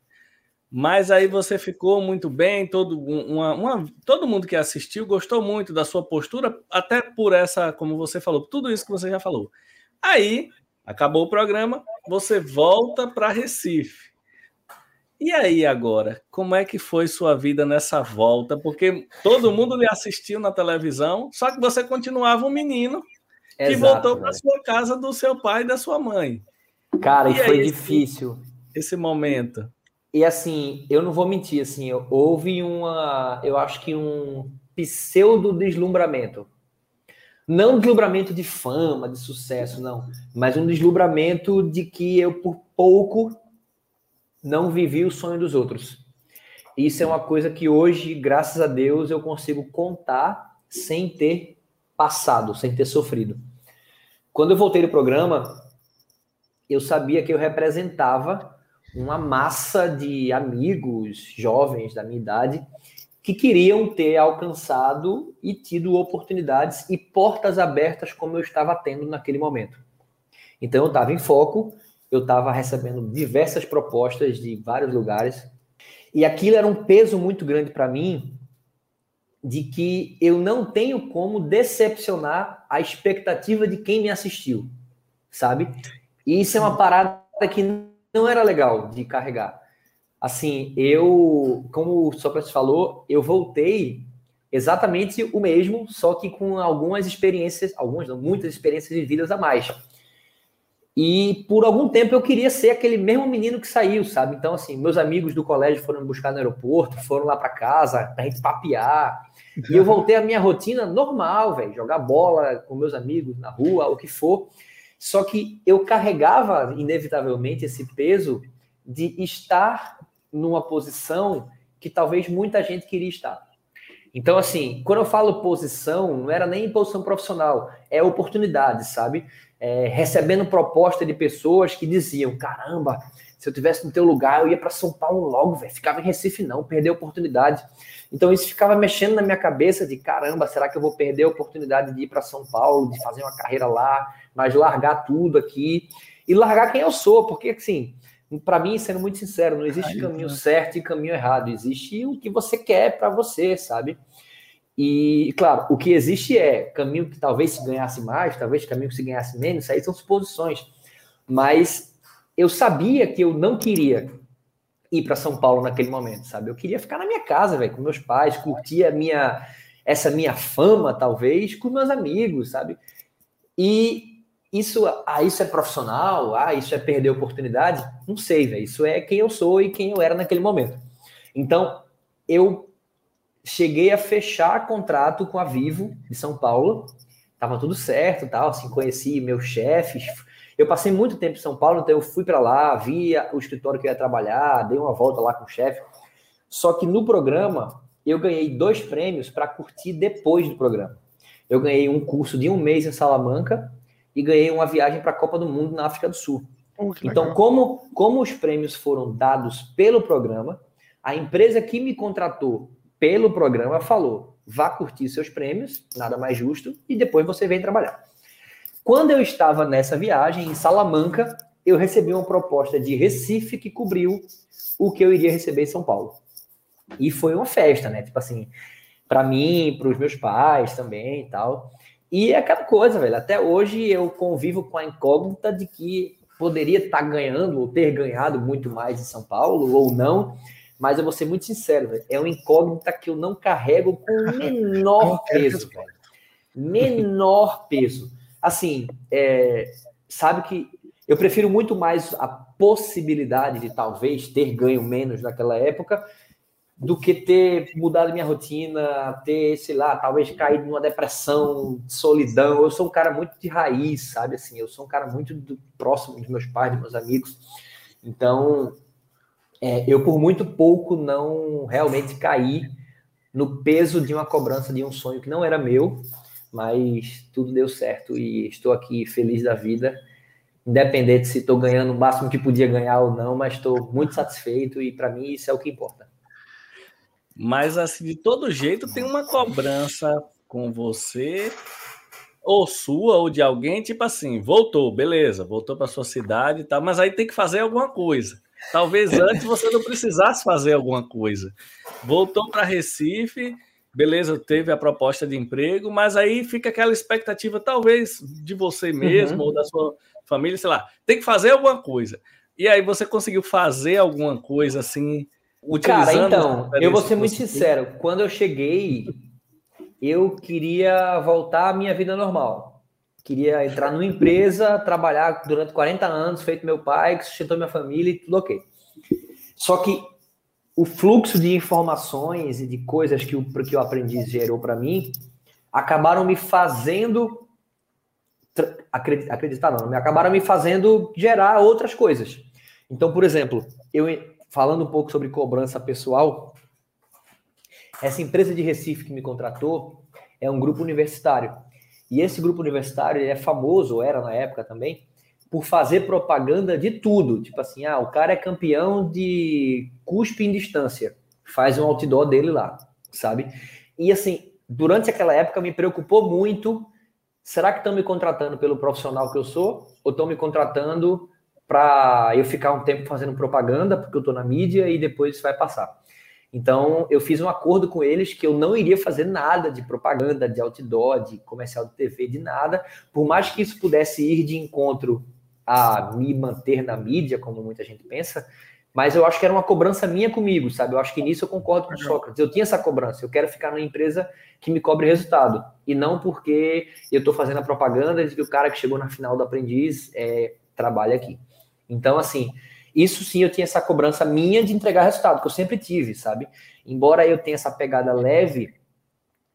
Mas aí você ficou muito bem, todo, uma, uma, todo mundo que assistiu gostou muito da sua postura, até por essa, como você falou, tudo isso que você já falou. Aí Acabou o programa, você volta para Recife. E aí agora, como é que foi sua vida nessa volta? Porque todo mundo lhe assistiu na televisão, só que você continuava um menino que Exato, voltou para sua casa do seu pai e da sua mãe. Cara, e, e foi difícil esse momento. E assim, eu não vou mentir, assim, houve uma, eu acho que um pseudo deslumbramento não um deslumbramento de fama, de sucesso, não, mas um deslumbramento de que eu, por pouco, não vivi o sonho dos outros. Isso é uma coisa que hoje, graças a Deus, eu consigo contar sem ter passado, sem ter sofrido. Quando eu voltei do programa, eu sabia que eu representava uma massa de amigos jovens da minha idade que queriam ter alcançado e tido oportunidades e portas abertas como eu estava tendo naquele momento. Então eu estava em foco, eu estava recebendo diversas propostas de vários lugares e aquilo era um peso muito grande para mim de que eu não tenho como decepcionar a expectativa de quem me assistiu, sabe? E isso é uma parada que não era legal de carregar assim, eu, como o Sócrates falou, eu voltei exatamente o mesmo, só que com algumas experiências, algumas não, muitas experiências vividas a mais. E por algum tempo eu queria ser aquele mesmo menino que saiu, sabe? Então, assim, meus amigos do colégio foram me buscar no aeroporto, foram lá para casa pra gente papear. E eu voltei à minha rotina normal, velho, jogar bola com meus amigos na rua, o que for. Só que eu carregava inevitavelmente esse peso de estar numa posição que talvez muita gente queria estar. Então, assim, quando eu falo posição, não era nem posição profissional, é oportunidade, sabe? É, recebendo proposta de pessoas que diziam: caramba, se eu tivesse no teu lugar, eu ia para São Paulo logo, velho. Ficava em Recife, não, perder a oportunidade. Então, isso ficava mexendo na minha cabeça de: caramba, será que eu vou perder a oportunidade de ir para São Paulo, de fazer uma carreira lá, mas largar tudo aqui e largar quem eu sou? Porque, assim, para mim, sendo muito sincero, não existe caminho certo e caminho errado. Existe o que você quer para você, sabe? E, claro, o que existe é caminho que talvez se ganhasse mais, talvez caminho que se ganhasse menos, aí são suposições. Mas eu sabia que eu não queria ir para São Paulo naquele momento, sabe? Eu queria ficar na minha casa, velho, com meus pais, curtir a minha essa minha fama, talvez, com meus amigos, sabe? E isso, ah, isso é profissional? Ah, isso é perder oportunidade? Não sei, velho. Isso é quem eu sou e quem eu era naquele momento. Então, eu cheguei a fechar contrato com a Vivo de São Paulo. Tava tudo certo, tal, assim, conheci meus chefes. Eu passei muito tempo em São Paulo, então eu fui para lá, via o escritório que eu ia trabalhar, dei uma volta lá com o chefe. Só que no programa, eu ganhei dois prêmios para curtir depois do programa. Eu ganhei um curso de um mês em Salamanca e ganhei uma viagem para a Copa do Mundo na África do Sul. Oh, então, como, como os prêmios foram dados pelo programa, a empresa que me contratou pelo programa falou: vá curtir seus prêmios, nada mais justo, e depois você vem trabalhar. Quando eu estava nessa viagem em Salamanca, eu recebi uma proposta de Recife que cobriu o que eu iria receber em São Paulo. E foi uma festa, né? Tipo assim, para mim, para os meus pais também e tal. E é aquela coisa, velho. Até hoje eu convivo com a incógnita de que poderia estar tá ganhando ou ter ganhado muito mais em São Paulo ou não. Mas eu vou ser muito sincero, velho. É uma incógnita que eu não carrego com o menor peso, velho. Menor peso. Assim, é, sabe que eu prefiro muito mais a possibilidade de talvez ter ganho menos naquela época do que ter mudado minha rotina, ter, sei lá, talvez caído numa depressão, solidão. Eu sou um cara muito de raiz, sabe? Assim, eu sou um cara muito do, próximo dos meus pais, dos meus amigos. Então, é, eu por muito pouco não realmente caí no peso de uma cobrança de um sonho que não era meu, mas tudo deu certo e estou aqui feliz da vida, independente se estou ganhando o máximo que podia ganhar ou não, mas estou muito satisfeito e para mim isso é o que importa. Mas assim, de todo jeito tem uma cobrança com você ou sua ou de alguém, tipo assim, voltou, beleza, voltou para sua cidade e tal, mas aí tem que fazer alguma coisa. Talvez antes você não precisasse fazer alguma coisa. Voltou para Recife, beleza, teve a proposta de emprego, mas aí fica aquela expectativa, talvez, de você mesmo uhum. ou da sua família, sei lá, tem que fazer alguma coisa. E aí você conseguiu fazer alguma coisa assim, utilizando. Cara, então, eu vou ser muito sincero, quando eu cheguei, eu queria voltar à minha vida normal queria entrar numa empresa, trabalhar durante 40 anos, feito meu pai, que sustentou minha família e tudo ok. Só que o fluxo de informações e de coisas que o, que o aprendiz gerou para mim acabaram me fazendo acreditar, acreditar não, me acabaram me fazendo gerar outras coisas. Então, por exemplo, eu falando um pouco sobre cobrança pessoal, essa empresa de Recife que me contratou é um grupo universitário. E esse grupo universitário é famoso, era na época também, por fazer propaganda de tudo. Tipo assim, ah, o cara é campeão de cuspe em distância. Faz um outdoor dele lá, sabe? E assim, durante aquela época me preocupou muito. Será que estão me contratando pelo profissional que eu sou? Ou estão me contratando para eu ficar um tempo fazendo propaganda, porque eu estou na mídia e depois isso vai passar? Então, eu fiz um acordo com eles que eu não iria fazer nada de propaganda, de outdoor, de comercial de TV, de nada, por mais que isso pudesse ir de encontro a me manter na mídia, como muita gente pensa, mas eu acho que era uma cobrança minha comigo, sabe? Eu acho que nisso eu concordo com o Sócrates. Eu tinha essa cobrança, eu quero ficar numa empresa que me cobre resultado, e não porque eu estou fazendo a propaganda de que o cara que chegou na final do aprendiz é, trabalha aqui. Então, assim, isso sim eu tinha essa cobrança minha de entregar resultado, que eu sempre tive, sabe? Embora eu tenha essa pegada leve,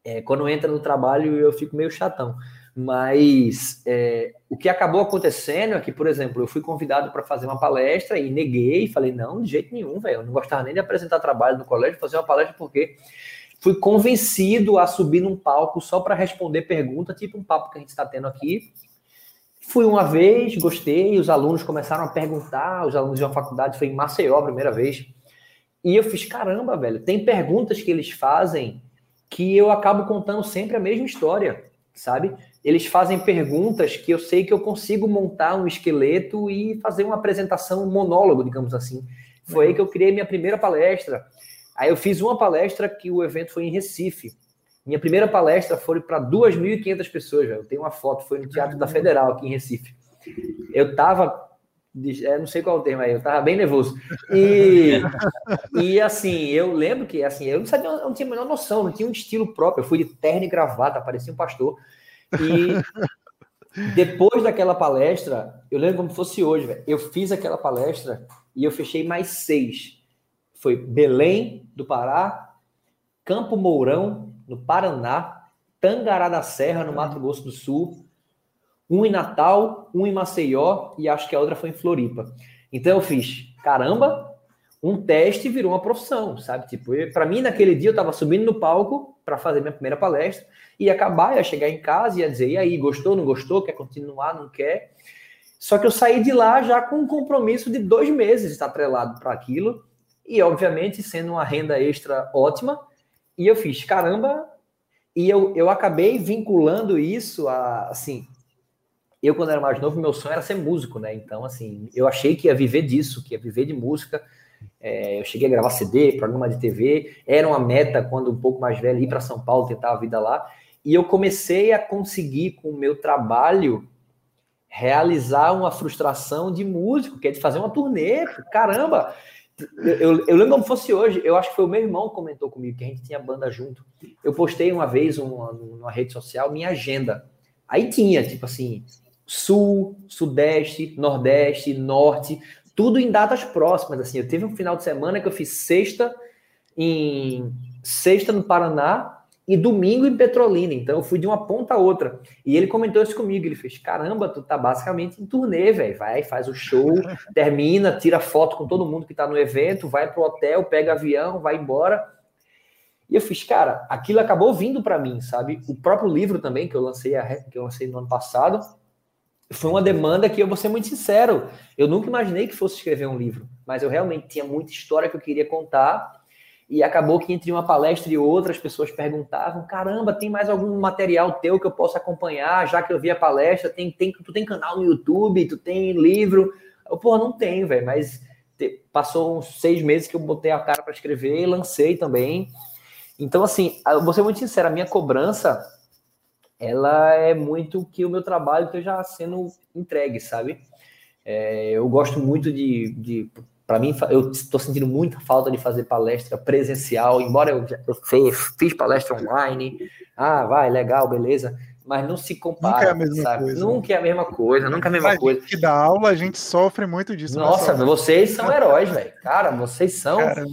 é, quando entra no trabalho eu fico meio chatão. Mas é, o que acabou acontecendo é que, por exemplo, eu fui convidado para fazer uma palestra e neguei, falei, não, de jeito nenhum, velho. Eu não gostava nem de apresentar trabalho no colégio, fazer uma palestra, porque fui convencido a subir num palco só para responder pergunta, tipo um papo que a gente está tendo aqui, Fui uma vez, gostei, os alunos começaram a perguntar, os alunos de uma faculdade, foi em Maceió a primeira vez. E eu fiz, caramba, velho, tem perguntas que eles fazem que eu acabo contando sempre a mesma história, sabe? Eles fazem perguntas que eu sei que eu consigo montar um esqueleto e fazer uma apresentação, um monólogo, digamos assim. Foi aí que eu criei minha primeira palestra. Aí eu fiz uma palestra que o evento foi em Recife. Minha primeira palestra foi para 2.500 pessoas, velho. Eu tenho uma foto, foi no Teatro da Federal, aqui em Recife. Eu tava, é, não sei qual o termo aí, eu tava bem nervoso. E, e assim, eu lembro que assim, eu não sabia, eu não tinha a menor noção, não tinha um estilo próprio. Eu fui de terno e gravata, parecia um pastor. E depois daquela palestra, eu lembro como fosse hoje, velho. Eu fiz aquela palestra e eu fechei mais seis. Foi Belém do Pará, Campo Mourão, no Paraná, Tangará da Serra, no Mato Grosso do Sul, um em Natal, um em Maceió e acho que a outra foi em Floripa. Então eu fiz, caramba, um teste virou uma profissão, sabe? Tipo, para mim naquele dia eu estava subindo no palco para fazer minha primeira palestra e acabar, ia chegar em casa e ia dizer, e aí, gostou, não gostou, quer continuar, não quer? Só que eu saí de lá já com um compromisso de dois meses atrelado para aquilo e, obviamente, sendo uma renda extra ótima, e eu fiz, caramba, e eu, eu acabei vinculando isso a, assim, eu quando era mais novo, meu sonho era ser músico, né? Então, assim, eu achei que ia viver disso, que ia viver de música. É, eu cheguei a gravar CD, programa de TV, era uma meta quando um pouco mais velho ir para São Paulo tentar a vida lá. E eu comecei a conseguir com o meu trabalho realizar uma frustração de músico, que é de fazer uma turnê. Caramba, eu, eu, lembro como fosse hoje, eu acho que foi o meu irmão que comentou comigo, que a gente tinha banda junto. Eu postei uma vez uma, numa rede social minha agenda. Aí tinha, tipo assim, sul, sudeste, nordeste, norte, tudo em datas próximas. Assim, eu teve um final de semana que eu fiz sexta em sexta no Paraná e domingo em Petrolina. Então eu fui de uma ponta a outra. E ele comentou isso comigo. Ele fez: caramba, tu tá basicamente em turnê, velho. Vai, faz o show, termina, tira foto com todo mundo que tá no evento, vai pro hotel, pega avião, vai embora. E eu fiz, cara, aquilo acabou vindo para mim, sabe? O próprio livro também que eu lancei, que eu lancei no ano passado, foi uma demanda que eu vou ser muito sincero. Eu nunca imaginei que fosse escrever um livro, mas eu realmente tinha muita história que eu queria contar e acabou que entre uma palestra e outra as pessoas perguntavam: caramba, tem mais algum material teu que eu possa acompanhar? Já que eu vi a palestra, tem, tem, tu tem canal no YouTube, tu tem livro? Eu, pô, não tenho, velho, mas te, passou uns seis meses que eu botei a cara para escrever e lancei também. Então, assim, eu vou ser muito sincero, a minha cobrança ela é muito que o meu trabalho esteja sendo entregue, sabe? É, eu gosto muito de, de para mim, eu estou sentindo muita falta de fazer palestra presencial, embora eu, eu fiz, fiz palestra online. Ah, vai, legal, beleza mas não se compara. Nunca é a mesma sabe? coisa. Nunca é a mesma coisa, nunca é a mesma a coisa. que dá aula, a gente sofre muito disso. Nossa, vocês são heróis, velho. Cara, vocês são. Caramba.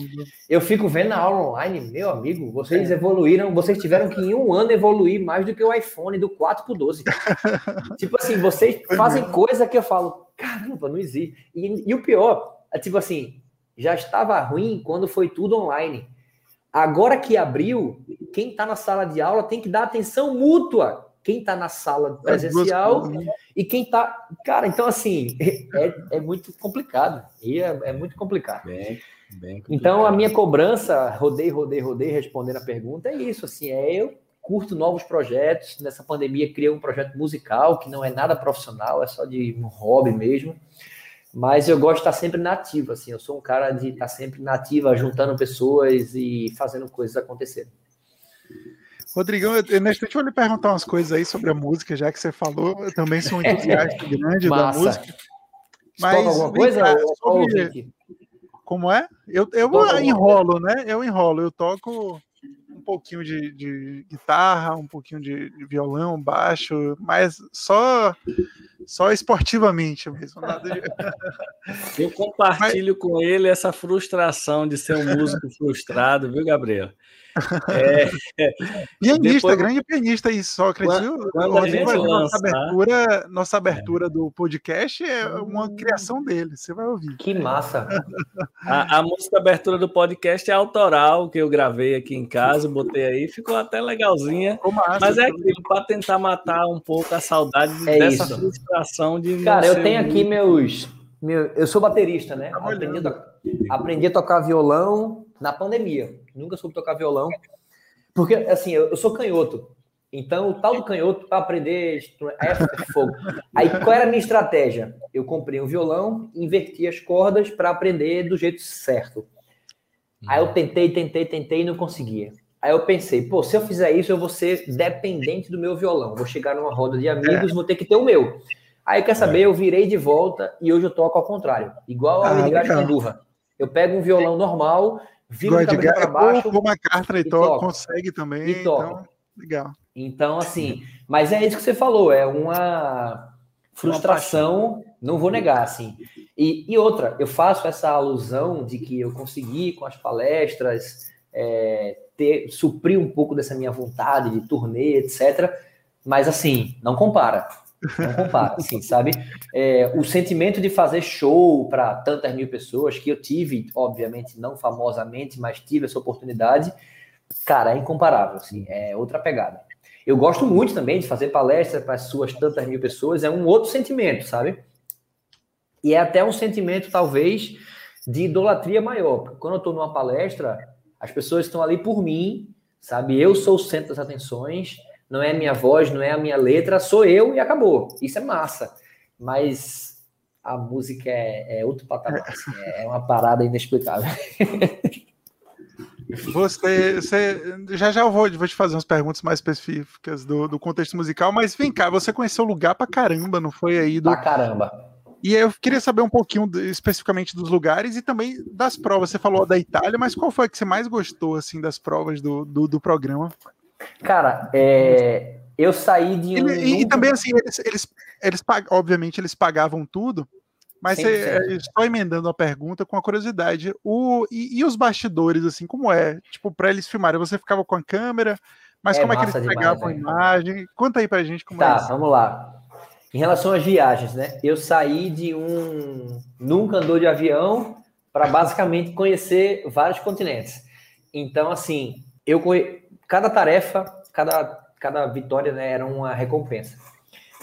Eu fico vendo a aula online, meu amigo, vocês é. evoluíram, vocês tiveram que em um ano evoluir mais do que o iPhone do 4 pro 12. tipo assim, vocês fazem mesmo. coisa que eu falo, caramba, não existe. E, e o pior, é tipo assim, já estava ruim quando foi tudo online. Agora que abriu, quem está na sala de aula tem que dar atenção mútua quem está na sala presencial né? e quem está. Cara, então assim, é, é muito complicado. E é, é muito complicado. Bem, bem complicado. Então a minha cobrança, rodei, rodei, rodei, respondendo a pergunta, é isso. Assim, é eu curto novos projetos. Nessa pandemia criei um projeto musical que não é nada profissional, é só de um hobby mesmo. Mas eu gosto de estar sempre nativo, assim. Eu sou um cara de estar sempre nativa, juntando pessoas e fazendo coisas acontecerem. Rodrigão, neste eu lhe perguntar umas coisas aí sobre a música, já que você falou, eu também sou um entusiasta grande da música. Mas alguma coisa? Cá, sobre... Como é? Eu, eu enrolo, né? Eu enrolo, eu toco pouquinho de, de guitarra, um pouquinho de, de, violão, baixo, mas só só esportivamente mesmo. De... Eu compartilho mas... com ele essa frustração de ser um músico frustrado, viu, Gabriel? É, pianista, depois, grande pianista aí, Sócrates, quando, quando a gente nossa abertura, nossa abertura é. do podcast é uma criação dele, você vai ouvir. Que massa! a, a, música abertura do podcast é autoral, que eu gravei aqui em casa, botei aí, ficou até legalzinha. Massa, mas é aquilo, para tentar matar um pouco a saudade é dessa isso. frustração de. Cara, eu tenho aqui meus, meu, eu sou baterista, né? Tá aprendi, a, aprendi a tocar violão na pandemia. Nunca soube tocar violão. Porque, assim, eu, sou canhoto. Então, o tal do canhoto, para aprender é fogo. Aí, qual era a minha estratégia? Eu comprei um violão, inverti as cordas para aprender do jeito certo. Aí eu tentei, tentei, tentei e não conseguia. Aí eu pensei, pô, se eu fizer isso, eu vou ser dependente do meu violão. Vou chegar numa roda de amigos, vou ter que ter o meu. Aí, quer saber, eu virei de volta e hoje eu toco ao contrário. Igual a ah, Edgar Candurra. Eu pego um violão normal, vira o cabeça para baixo. Como a Carter e toca, consegue também. E toca. Então, legal. Então, assim, mas é isso que você falou, é uma frustração, não vou negar, assim. E, e outra, eu faço essa alusão de que eu consegui, com as palestras, é, ter, suprir um pouco dessa minha vontade de turnê, etc. Mas, assim, não compara. Não compara, assim, sabe? É, o sentimento de fazer show para tantas mil pessoas, que eu tive, obviamente, não famosamente, mas tive essa oportunidade, cara, é incomparável, assim, é outra pegada. Eu gosto muito também de fazer palestras para as suas tantas mil pessoas, é um outro sentimento, sabe? E é até um sentimento, talvez, de idolatria maior. Porque quando eu estou numa palestra, as pessoas estão ali por mim, sabe? Eu sou o centro das atenções, não é a minha voz, não é a minha letra, sou eu e acabou. Isso é massa. Mas a música é, é outro patamar. Assim, é, uma parada inexplicável. Você, você, já já eu vou, vou te fazer umas perguntas mais específicas do, do contexto musical, mas vem cá, você conheceu o lugar pra caramba, não foi aí do. Pra caramba. E eu queria saber um pouquinho especificamente dos lugares e também das provas. Você falou da Itália, mas qual foi a que você mais gostou assim das provas do, do, do programa? Cara, é, eu saí de um. E, e, também, assim, eles, eles, eles obviamente, eles pagavam tudo, Mas é, só emendando a pergunta com a curiosidade, o, e, e, os bastidores, assim, como é? Tipo, para eles filmarem, você ficava com a câmera, mas é como é que eles demais, pegavam a imagem? Conta aí pra gente como tá, é Tá, vamos lá. Em relação às viagens, né? Eu saí de um. Nunca andou de avião para basicamente conhecer vários continentes. Então, assim, eu cada tarefa, cada, cada vitória né, era uma recompensa.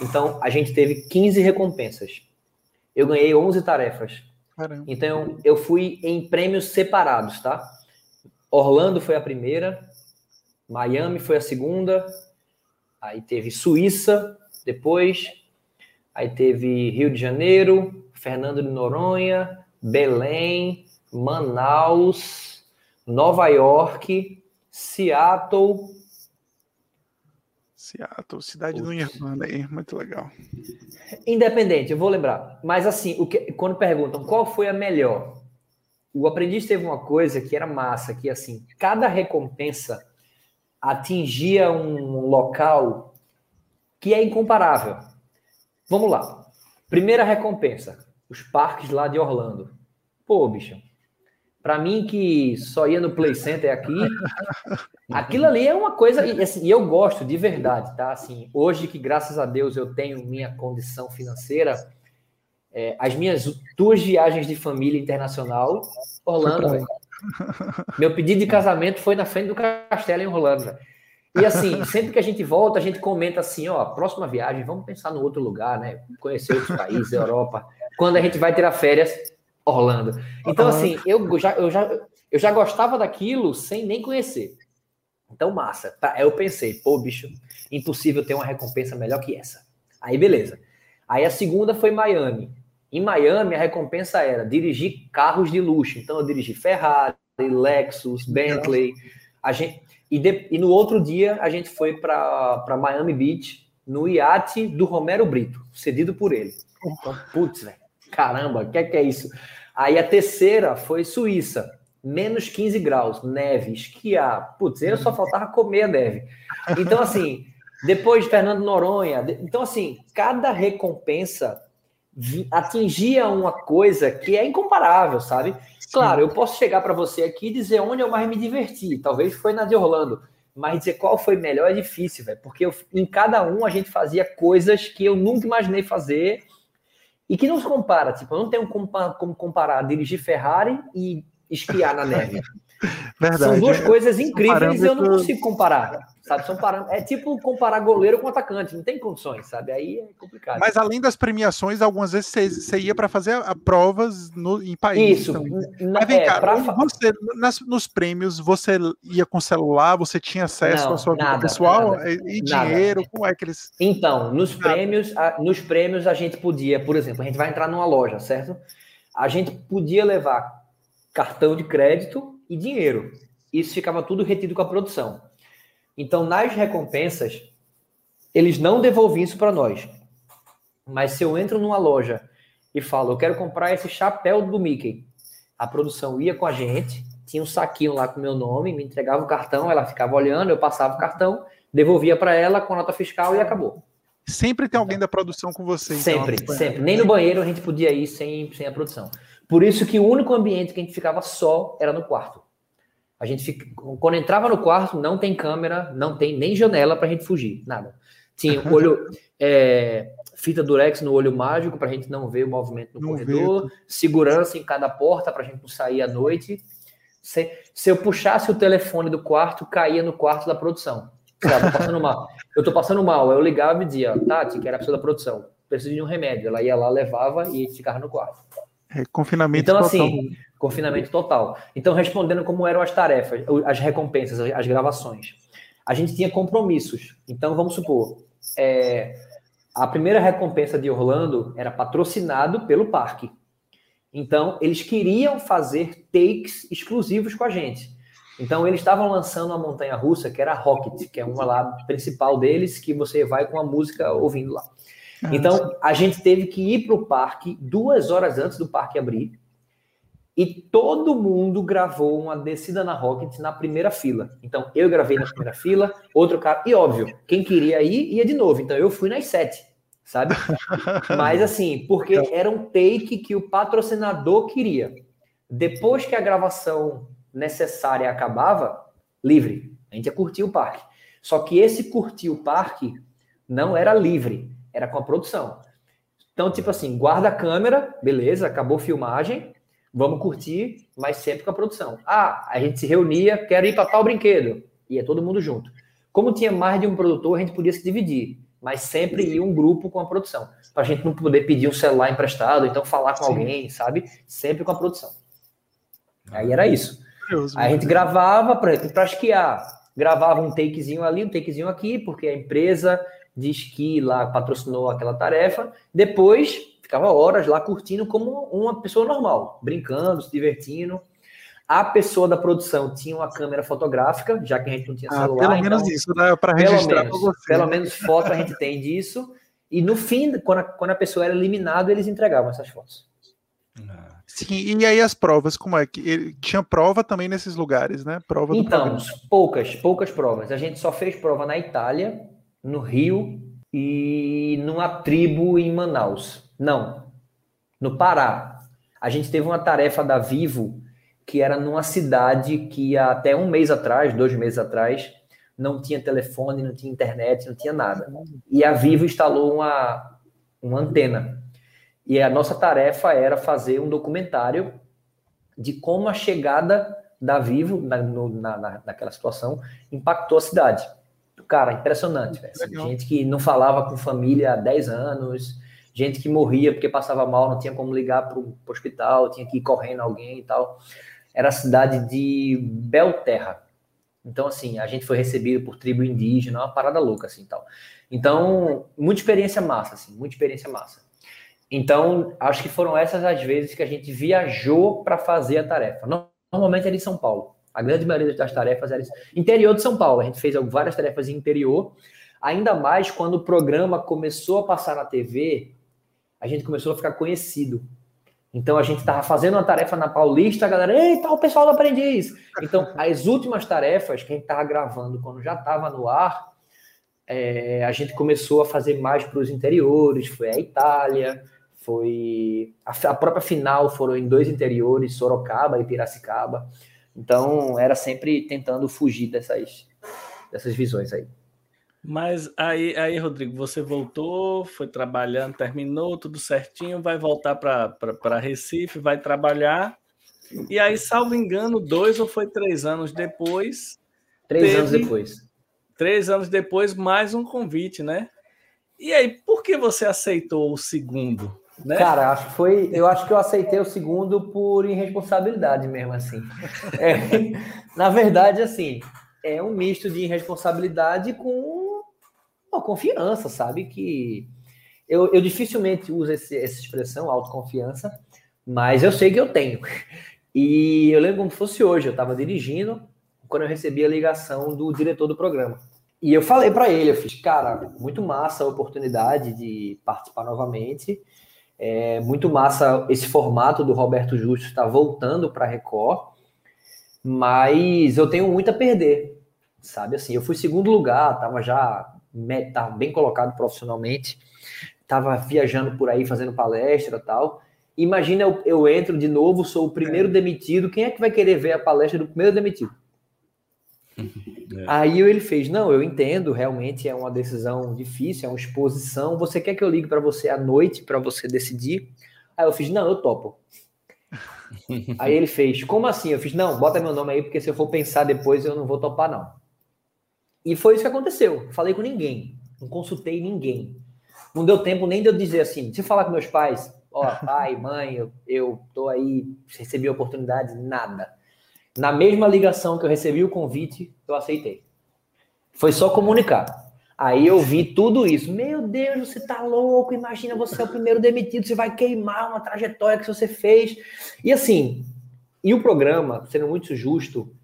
Então, a gente teve 15 recompensas. Eu ganhei 11 tarefas. Caramba. Então, eu fui em prêmios separados, tá? Orlando foi a primeira, Miami foi a segunda, aí teve Suíça depois, aí teve Rio de Janeiro, Fernando de Noronha, Belém, Manaus, Nova York, Seattle. Seattle, cidade do Irlanda aí, muito legal. Independente, eu vou lembrar. Mas assim, o que, quando perguntam qual foi a melhor, o aprendiz teve uma coisa que era massa, que assim, cada recompensa atingia um local que é incomparável. Vamos lá. Primeira recompensa, os parques lá de Orlando. Pô, bicho, para mim que só ia no Play Center aqui, aquilo ali é uma coisa e, assim, eu gosto de verdade, tá? Assim, hoje que graças a Deus eu tenho minha condição financeira, é, as minhas duas viagens de família internacional, Orlando, velho. Meu pedido de casamento foi na frente do castelo em Orlando. E assim, sempre que a gente volta, a gente comenta assim, ó, próxima viagem, vamos pensar no outro lugar, né? Conhecer outros países, Europa. Quando a gente vai tirar férias, Orlando. Então, assim, eu já, eu, já, eu já gostava daquilo sem nem conhecer. Então, massa. Tá, eu pensei, pô, bicho, impossível ter uma recompensa melhor que essa. Aí, beleza. Aí a segunda foi Miami. Em Miami, a recompensa era dirigir carros de luxo. Então, eu dirigi Ferrari, Lexus, Bentley. A gente, e, de, e no outro dia, a gente foi para Miami Beach, no iate do Romero Brito, cedido por ele. Então, putz, velho, caramba, o que, é que é isso? Aí a terceira foi Suíça, menos 15 graus, neve, esquiar. Putz, eu só faltava comer a neve. Então, assim, depois de Fernando Noronha. Então, assim, cada recompensa atingia uma coisa que é incomparável, sabe? Claro, eu posso chegar para você aqui e dizer onde eu mais me diverti. Talvez foi na de Orlando. Mas dizer qual foi melhor é difícil, velho. Porque eu, em cada um a gente fazia coisas que eu nunca imaginei fazer e que não se compara. Tipo, eu não tenho como, como comparar dirigir Ferrari e esquiar na neve. Verdade. São duas coisas incríveis e eu não consigo comparar sabe? São É tipo comparar goleiro com atacante, não tem condições, sabe? Aí é complicado. Mas além das premiações, algumas vezes você, ia para fazer a, a provas no, em países. Isso. Então. Mas vem é, cá, pra... você, nas, nos prêmios, você ia com celular, você tinha acesso não, à sua vida pessoal nada, e dinheiro, nada. como é que eles. Então, nos prêmios, a, nos prêmios a gente podia, por exemplo, a gente vai entrar numa loja, certo? A gente podia levar cartão de crédito e dinheiro. Isso ficava tudo retido com a produção. Então, nas recompensas, eles não devolviam isso para nós. Mas se eu entro numa loja e falo, eu quero comprar esse chapéu do Mickey, a produção ia com a gente, tinha um saquinho lá com meu nome, me entregava o cartão, ela ficava olhando, eu passava o cartão, devolvia para ela com a nota fiscal e acabou. Sempre tem alguém da produção com você. Então. Sempre, então. sempre. Nem no banheiro a gente podia ir sem, sem a produção. Por isso que o único ambiente que a gente ficava só era no quarto. A gente fica, quando entrava no quarto, não tem câmera, não tem nem janela para a gente fugir, nada. Tinha olho, é, fita durex no olho mágico para a gente não ver o movimento no não corredor, vê. segurança em cada porta para a gente não sair à noite. Se, se, eu puxasse o telefone do quarto, caía no quarto da produção. Sabe, tô passando mal. Eu tô passando mal. Eu ligava e dizia, Tati, que era a pessoa da produção, preciso de um remédio. Ela ia lá, levava e ficava no quarto. É, confinamento então, total. assim, confinamento total. Então, respondendo como eram as tarefas, as recompensas, as gravações. A gente tinha compromissos. Então, vamos supor, é, a primeira recompensa de Orlando era patrocinado pelo parque. Então, eles queriam fazer takes exclusivos com a gente. Então, eles estavam lançando uma montanha russa que era a Rocket, que é uma lá principal deles, que você vai com a música ouvindo lá. Então, a gente teve que ir para o parque duas horas antes do parque abrir. E todo mundo gravou uma descida na Rocket na primeira fila. Então, eu gravei na primeira fila, outro cara. E óbvio, quem queria ir, ia de novo. Então, eu fui nas sete. sabe? Mas assim, porque era um take que o patrocinador queria. Depois que a gravação necessária acabava, livre. A gente ia curtir o parque. Só que esse curtir o parque não era livre, era com a produção. Então, tipo assim, guarda a câmera, beleza, acabou a filmagem, vamos curtir, mas sempre com a produção. Ah, a gente se reunia, quero ir para tal brinquedo. Ia todo mundo junto. Como tinha mais de um produtor, a gente podia se dividir, mas sempre ia um grupo com a produção. Para a gente não poder pedir um celular emprestado, então falar com Sim. alguém, sabe? Sempre com a produção. Aí era isso. Aí a gente gravava, por exemplo, para esquiar, gravava um takezinho ali, um takezinho aqui, porque a empresa de esqui lá patrocinou aquela tarefa. Depois ficava horas lá curtindo como uma pessoa normal, brincando, se divertindo. A pessoa da produção tinha uma câmera fotográfica, já que a gente não tinha ah, celular. Pelo menos então, isso, né? Para registrar pelo menos, Pelo menos foto a gente tem disso. E no fim, quando a, quando a pessoa era eliminada, eles entregavam essas fotos. Ah. Sim, e aí as provas, como é que tinha prova também nesses lugares, né? Prova então, poucas, poucas provas. A gente só fez prova na Itália, no Rio e numa tribo em Manaus. Não, no Pará. A gente teve uma tarefa da Vivo que era numa cidade que até um mês atrás, dois meses atrás, não tinha telefone, não tinha internet, não tinha nada. E a Vivo instalou uma, uma antena. E a nossa tarefa era fazer um documentário de como a chegada da Vivo na, no, na, naquela situação impactou a cidade. Cara, impressionante. Assim, gente que não falava com família há 10 anos, gente que morria porque passava mal, não tinha como ligar para o hospital, tinha que ir correndo alguém e tal. Era a cidade de Belterra. Então, assim, a gente foi recebido por tribo indígena, uma parada louca, assim, tal. Então, muita experiência massa, assim, muita experiência massa. Então, acho que foram essas as vezes que a gente viajou para fazer a tarefa. Normalmente era em São Paulo. A grande maioria das tarefas era interior de São Paulo. A gente fez várias tarefas em interior. Ainda mais quando o programa começou a passar na TV, a gente começou a ficar conhecido. Então a gente estava fazendo uma tarefa na Paulista, a galera, eita, o pessoal do Aprendiz. Então, as últimas tarefas que a gente estava gravando quando já estava no ar, é, a gente começou a fazer mais para os interiores, foi a Itália, foi a, a própria final foram em dois interiores, Sorocaba e Piracicaba. Então, era sempre tentando fugir dessas, dessas visões aí. Mas aí, aí, Rodrigo, você voltou, foi trabalhando, terminou tudo certinho, vai voltar para Recife, vai trabalhar. E aí, salvo engano, dois ou foi três anos depois. Três anos depois. Três anos depois, mais um convite, né? E aí, por que você aceitou o segundo? Né? Cara, acho que foi. Eu acho que eu aceitei o segundo por irresponsabilidade mesmo, assim. É, na verdade, assim, é um misto de irresponsabilidade com uma confiança, sabe? Que eu, eu dificilmente uso esse, essa expressão, autoconfiança, mas eu sei que eu tenho. E eu lembro como fosse hoje, eu estava dirigindo quando eu recebi a ligação do diretor do programa. E eu falei para ele, eu fiz, cara, muito massa a oportunidade de participar novamente. É muito massa esse formato do Roberto Justo estar tá voltando para Record, mas eu tenho muito a perder, sabe? Assim, eu fui segundo lugar, estava já tava bem colocado profissionalmente, estava viajando por aí fazendo palestra tal. Imagina eu, eu entro de novo, sou o primeiro é. demitido. Quem é que vai querer ver a palestra do primeiro demitido? É. Aí ele fez: Não, eu entendo, realmente é uma decisão difícil, é uma exposição. Você quer que eu ligue para você à noite para você decidir? Aí eu fiz: Não, eu topo. aí ele fez: Como assim? Eu fiz: Não, bota meu nome aí, porque se eu for pensar depois eu não vou topar, não. E foi isso que aconteceu. Falei com ninguém, não consultei ninguém. Não deu tempo nem de eu dizer assim: se falar com meus pais, ó, pai, mãe, eu, eu tô aí, recebi oportunidade, nada. Na mesma ligação que eu recebi o convite, eu aceitei. Foi só comunicar. Aí eu vi tudo isso. Meu Deus, você tá louco. Imagina você é o primeiro demitido, você vai queimar uma trajetória que você fez. E assim, e o programa, sendo muito justo,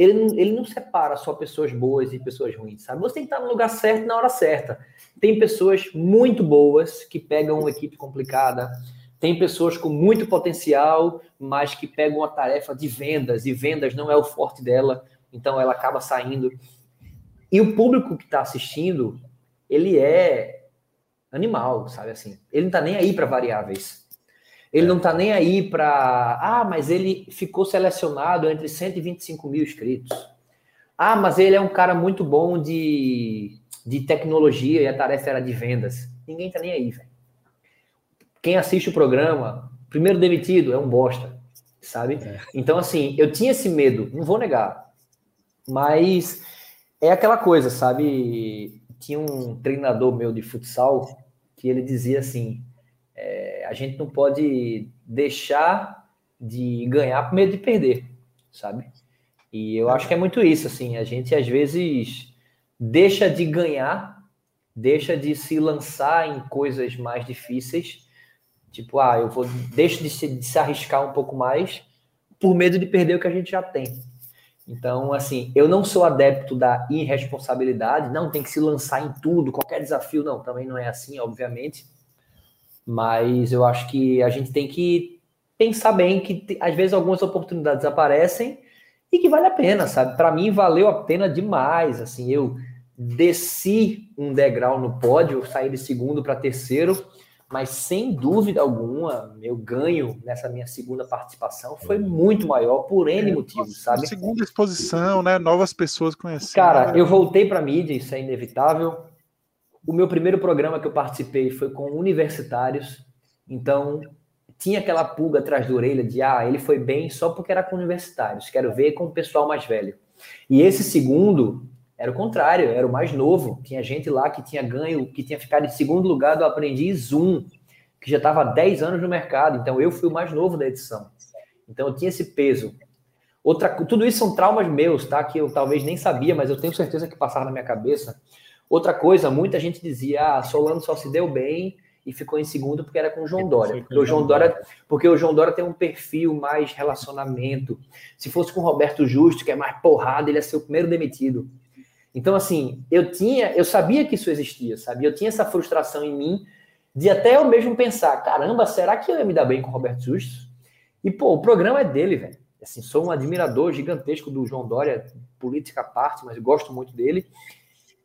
ele não, ele não separa só pessoas boas e pessoas ruins, sabe? Você tem que estar no lugar certo na hora certa. Tem pessoas muito boas que pegam uma equipe complicada, tem pessoas com muito potencial, mas que pegam uma tarefa de vendas, e vendas não é o forte dela, então ela acaba saindo. E o público que está assistindo, ele é animal, sabe assim. Ele não tá nem aí para variáveis. Ele não tá nem aí para, ah, mas ele ficou selecionado entre 125 mil inscritos. Ah, mas ele é um cara muito bom de, de tecnologia e a tarefa era de vendas. Ninguém tá nem aí, velho. Quem assiste o programa, primeiro demitido é um bosta, sabe? É. Então, assim, eu tinha esse medo, não vou negar. Mas é aquela coisa, sabe? Tinha um treinador meu de futsal que ele dizia assim: é, a gente não pode deixar de ganhar por medo de perder, sabe? E eu acho que é muito isso, assim, a gente às vezes deixa de ganhar, deixa de se lançar em coisas mais difíceis, tipo, ah, eu vou deixo de se, de se arriscar um pouco mais por medo de perder o que a gente já tem. Então, assim, eu não sou adepto da irresponsabilidade, não tem que se lançar em tudo, qualquer desafio, não, também não é assim, obviamente. Mas eu acho que a gente tem que pensar bem que às vezes algumas oportunidades aparecem e que vale a pena, sabe? Para mim valeu a pena demais, assim, eu desci um degrau no pódio, saí de segundo para terceiro, mas sem dúvida alguma, meu ganho nessa minha segunda participação foi muito maior por N é, motivos, sabe? Segunda exposição, né? Novas pessoas conhecendo. Cara, eu voltei para mídia, isso é inevitável. O meu primeiro programa que eu participei foi com universitários, então tinha aquela pulga atrás da orelha de ah, ele foi bem só porque era com universitários, quero ver com o pessoal mais velho. E esse segundo era o contrário, era o mais novo. Tinha gente lá que tinha ganho, que tinha ficado em segundo lugar do Aprendiz 1, que já estava há 10 anos no mercado. Então eu fui o mais novo da edição. Então eu tinha esse peso. Outra, tudo isso são traumas meus, tá? Que eu talvez nem sabia, mas eu tenho certeza que passaram na minha cabeça. Outra coisa, muita gente dizia: ah, Solano só se deu bem e ficou em segundo porque era com o João Dória. Porque o João Dória, porque o João Dória tem um perfil mais relacionamento. Se fosse com o Roberto Justo, que é mais porrada, ele ia ser o primeiro demitido. Então, assim, eu tinha, eu sabia que isso existia, sabe? Eu tinha essa frustração em mim de até eu mesmo pensar, caramba, será que eu ia me dar bem com o Roberto Justus? E, pô, o programa é dele, velho. Assim, sou um admirador gigantesco do João Dória, política à parte, mas gosto muito dele.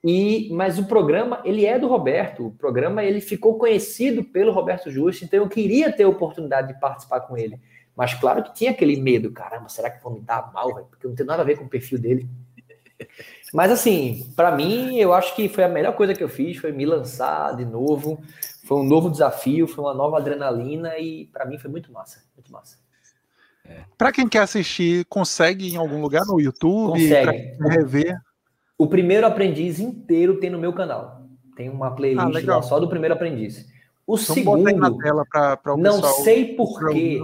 E, mas o programa, ele é do Roberto. O programa, ele ficou conhecido pelo Roberto Justo, então eu queria ter a oportunidade de participar com ele. Mas claro que tinha aquele medo, caramba, será que vão me dar mal, velho? Porque não tem nada a ver com o perfil dele. Mas assim, para mim, eu acho que foi a melhor coisa que eu fiz, foi me lançar de novo. Foi um novo desafio, foi uma nova adrenalina e para mim foi muito massa, muito massa. É. Para quem quer assistir, consegue em algum lugar no YouTube? Consegue. Rever? O primeiro aprendiz inteiro tem no meu canal. Tem uma playlist ah, lá só do primeiro aprendiz. O Vamos segundo, na tela pra, pra o não sei porquê,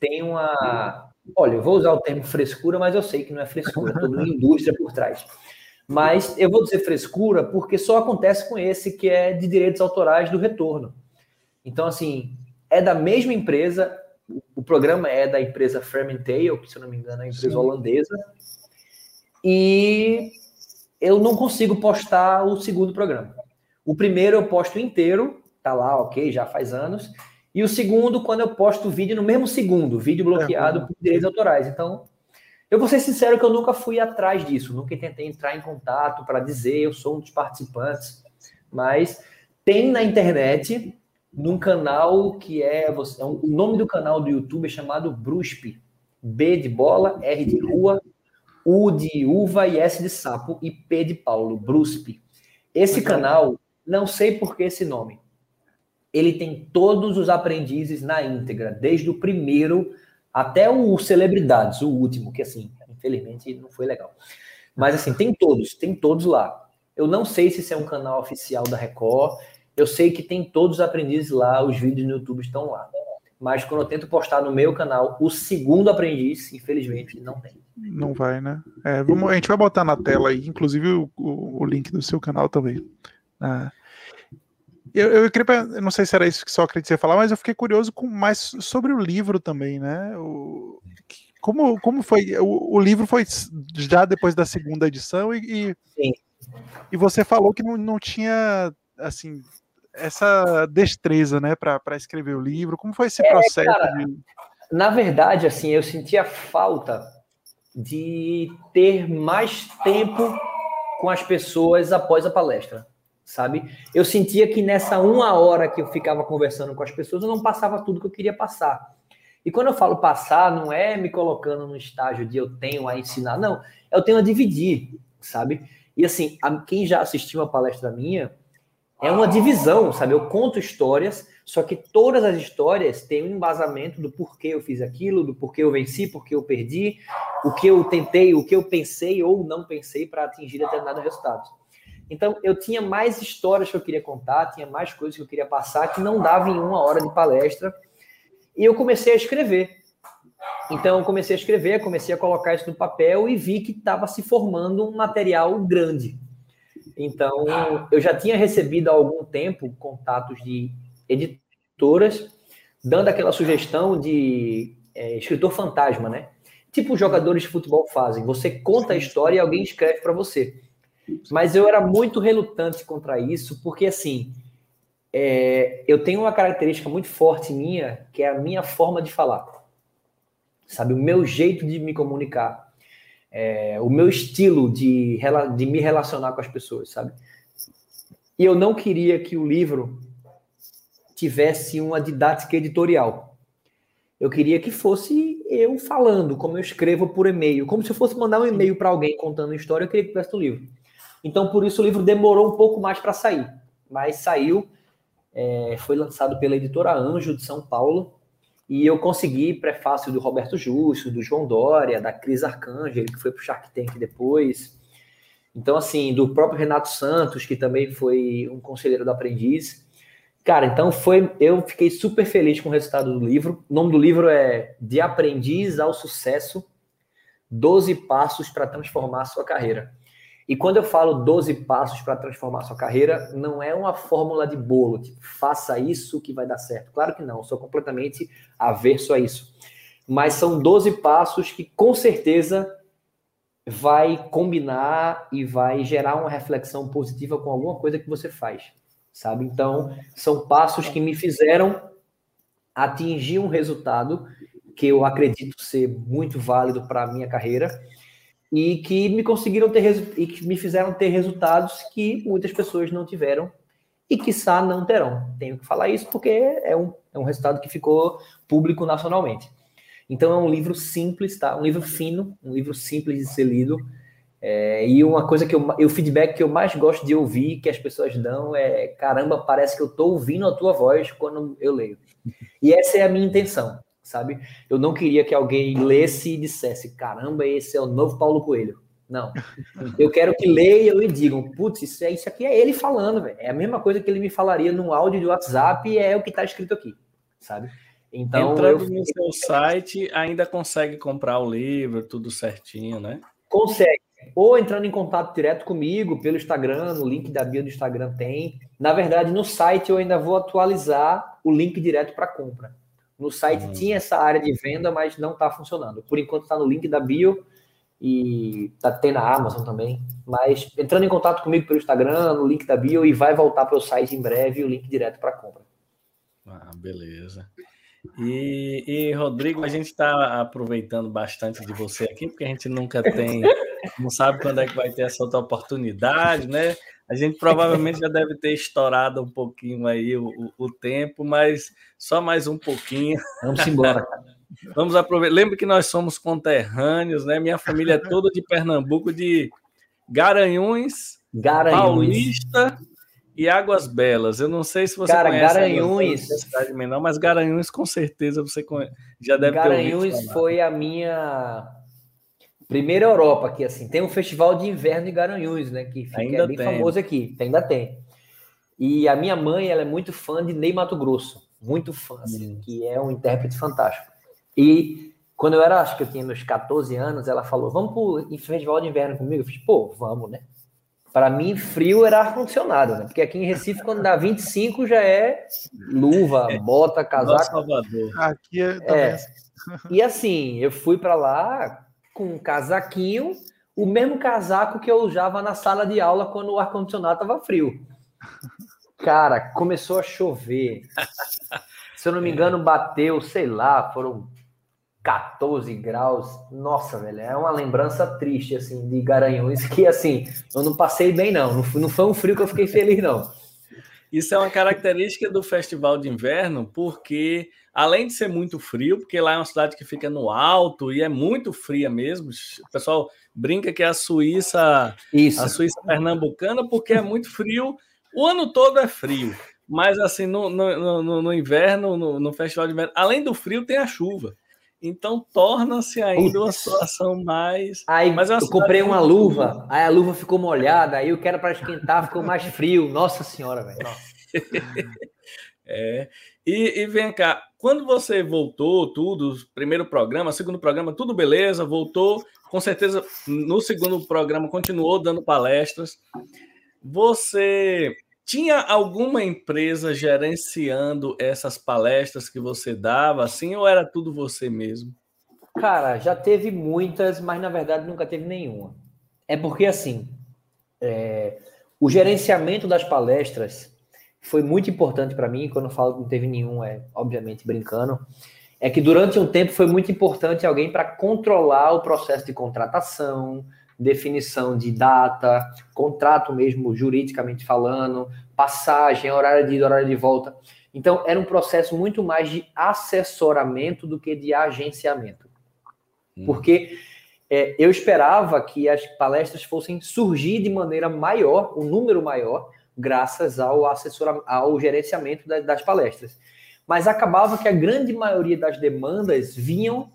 tem uma Olha, eu vou usar o termo frescura, mas eu sei que não é frescura, toda uma indústria por trás. Mas eu vou dizer frescura porque só acontece com esse que é de direitos autorais do retorno. Então, assim, é da mesma empresa, o programa é da empresa Fermentale, que se eu não me engano é uma empresa Sim. holandesa, e eu não consigo postar o segundo programa. O primeiro eu posto inteiro, tá lá, ok, já faz anos, e o segundo, quando eu posto o vídeo no mesmo segundo, vídeo bloqueado é. por direitos autorais. Então, eu vou ser sincero que eu nunca fui atrás disso, nunca tentei entrar em contato para dizer eu sou um dos participantes, mas tem na internet, num canal que é, é o nome do canal do YouTube é chamado Brusp, B de bola, R de rua, U de uva e S de sapo e P de Paulo, Brusp. Esse canal, não sei por que esse nome, ele tem todos os aprendizes na íntegra, desde o primeiro até o Celebridades, o último, que assim, infelizmente não foi legal. Mas assim, tem todos, tem todos lá. Eu não sei se isso é um canal oficial da Record, eu sei que tem todos os aprendizes lá, os vídeos no YouTube estão lá. Mas quando eu tento postar no meu canal o segundo aprendiz, infelizmente não tem. Não vai, né? É, vamos, a gente vai botar na tela aí, inclusive o, o, o link do seu canal também. Ah, eu, eu, queria, eu não sei se era isso que Sócrates ia falar, mas eu fiquei curioso com mais sobre o livro também, né? O, como, como foi? O, o, livro foi já depois da segunda edição e, e, e você falou que não, não tinha assim essa destreza, né, para escrever o livro. Como foi esse é, processo? Cara, de... Na verdade, assim, eu sentia falta de ter mais tempo com as pessoas após a palestra sabe? Eu sentia que nessa uma hora que eu ficava conversando com as pessoas, eu não passava tudo que eu queria passar. E quando eu falo passar, não é me colocando no estágio de eu tenho a ensinar, não. Eu tenho a dividir, sabe? E assim, quem já assistiu uma palestra minha, é uma divisão, sabe? Eu conto histórias, só que todas as histórias têm um embasamento do porquê eu fiz aquilo, do porquê eu venci, porquê eu perdi, o que eu tentei, o que eu pensei ou não pensei para atingir determinado resultado. Então, eu tinha mais histórias que eu queria contar, tinha mais coisas que eu queria passar que não dava em uma hora de palestra. E eu comecei a escrever. Então, eu comecei a escrever, comecei a colocar isso no papel e vi que estava se formando um material grande. Então, eu já tinha recebido há algum tempo contatos de editoras dando aquela sugestão de é, escritor fantasma, né? Tipo os jogadores de futebol fazem. Você conta a história e alguém escreve para você. Mas eu era muito relutante contra isso, porque assim, é, eu tenho uma característica muito forte minha, que é a minha forma de falar. Sabe, o meu jeito de me comunicar. É, o meu estilo de, de me relacionar com as pessoas, sabe? E eu não queria que o livro tivesse uma didática editorial. Eu queria que fosse eu falando, como eu escrevo por e-mail, como se eu fosse mandar um e-mail para alguém contando a história, eu queria que tivesse o livro. Então, por isso, o livro demorou um pouco mais para sair. Mas saiu, é, foi lançado pela editora Anjo de São Paulo. E eu consegui prefácio do Roberto Justo, do João Dória, da Cris Arcangel, que foi para o Shark Tank depois. Então, assim, do próprio Renato Santos, que também foi um conselheiro do aprendiz. Cara, então foi. Eu fiquei super feliz com o resultado do livro. O nome do livro é De Aprendiz ao Sucesso: 12 Passos para Transformar a Sua Carreira. E quando eu falo 12 passos para transformar sua carreira, não é uma fórmula de bolo, tipo, faça isso que vai dar certo. Claro que não, sou completamente averso a isso. Mas são 12 passos que com certeza vai combinar e vai gerar uma reflexão positiva com alguma coisa que você faz, sabe? Então, são passos que me fizeram atingir um resultado que eu acredito ser muito válido para a minha carreira e que me conseguiram ter e que me fizeram ter resultados que muitas pessoas não tiveram e que quiçá não terão. Tenho que falar isso porque é um, é um resultado que ficou público nacionalmente. Então é um livro simples, tá? Um livro fino, um livro simples de ser lido. É, e uma coisa que eu, o feedback que eu mais gosto de ouvir, que as pessoas dão, é caramba, parece que eu estou ouvindo a tua voz quando eu leio. E essa é a minha intenção sabe? Eu não queria que alguém lesse e dissesse, caramba, esse é o novo Paulo Coelho. Não. Eu quero que leiam e digam, putz, isso, é, isso aqui é ele falando, velho. É a mesma coisa que ele me falaria num áudio de WhatsApp e é o que está escrito aqui, sabe? Então, Entrando eu... no seu site, ainda consegue comprar o livro, tudo certinho, né? Consegue. Ou entrando em contato direto comigo pelo Instagram, no link da bio do Instagram tem. Na verdade, no site eu ainda vou atualizar o link direto para compra. No site uhum. tinha essa área de venda, mas não está funcionando. Por enquanto está no link da bio e tá tem na Amazon também. Mas entrando em contato comigo pelo Instagram, no link da bio e vai voltar para o site em breve o link direto para compra. Ah, beleza. E, e, Rodrigo, a gente está aproveitando bastante de você aqui, porque a gente nunca tem, não sabe quando é que vai ter essa outra oportunidade, né? A gente provavelmente já deve ter estourado um pouquinho aí o, o, o tempo, mas só mais um pouquinho. Vamos embora. Vamos aproveitar. Lembra que nós somos conterrâneos, né? Minha família é toda de Pernambuco, de Garanhuns, Garanhuns. Paulista e Águas Belas. Eu não sei se você Cara, conhece Garanhuns, cidade menor, mas Garanhuns com certeza você já deve Garanhuns ter Garanhuns foi a minha Primeira Europa aqui, assim. Tem um festival de inverno em Garanhuns, né? Que fica, é bem tem. famoso aqui. Ainda tem. E a minha mãe, ela é muito fã de Ney Mato Grosso. Muito fã, assim, hum. que é um intérprete fantástico. E quando eu era, acho que eu tinha meus 14 anos, ela falou, vamos pro festival de inverno comigo? Eu falei, pô, vamos, né? Para mim, frio era ar-condicionado, né? Porque aqui em Recife, quando dá 25, já é luva, bota, casaco. Salvador. Aqui é, é. E assim, eu fui para lá com um casaquinho, o mesmo casaco que eu usava na sala de aula quando o ar-condicionado estava frio. Cara, começou a chover. Se eu não me engano, bateu, sei lá, foram 14 graus. Nossa, velho, é uma lembrança triste, assim, de Garanhuns, que, assim, eu não passei bem, não. Não foi um frio que eu fiquei feliz, não. Isso é uma característica do festival de inverno, porque além de ser muito frio, porque lá é uma cidade que fica no alto e é muito fria mesmo. O pessoal brinca que é a Suíça, Isso. a Suíça pernambucana, porque é muito frio. O ano todo é frio, mas assim no, no, no, no inverno, no, no, festival de inverno, além do frio tem a chuva. Então torna-se ainda uma situação mais. Aí mas é eu comprei uma luva, aí a luva ficou molhada, aí eu quero para esquentar, ficou mais frio. Nossa senhora, velho. é. E, e, vem cá, quando você voltou, tudo, primeiro programa, segundo programa, tudo beleza, voltou, com certeza no segundo programa continuou dando palestras. Você tinha alguma empresa gerenciando essas palestras que você dava, assim, ou era tudo você mesmo? Cara, já teve muitas, mas na verdade nunca teve nenhuma. É porque, assim, é, o gerenciamento das palestras foi muito importante para mim. Quando eu falo que não teve nenhum, é obviamente brincando. É que durante um tempo foi muito importante alguém para controlar o processo de contratação, definição de data, contrato mesmo juridicamente falando, passagem, horário de ida, horário de volta. Então, era um processo muito mais de assessoramento do que de agenciamento. Hum. Porque é, eu esperava que as palestras fossem surgir de maneira maior, um número maior, graças ao assessoramento, ao gerenciamento das, palestras. Mas acabava que a grande maioria das demandas vinham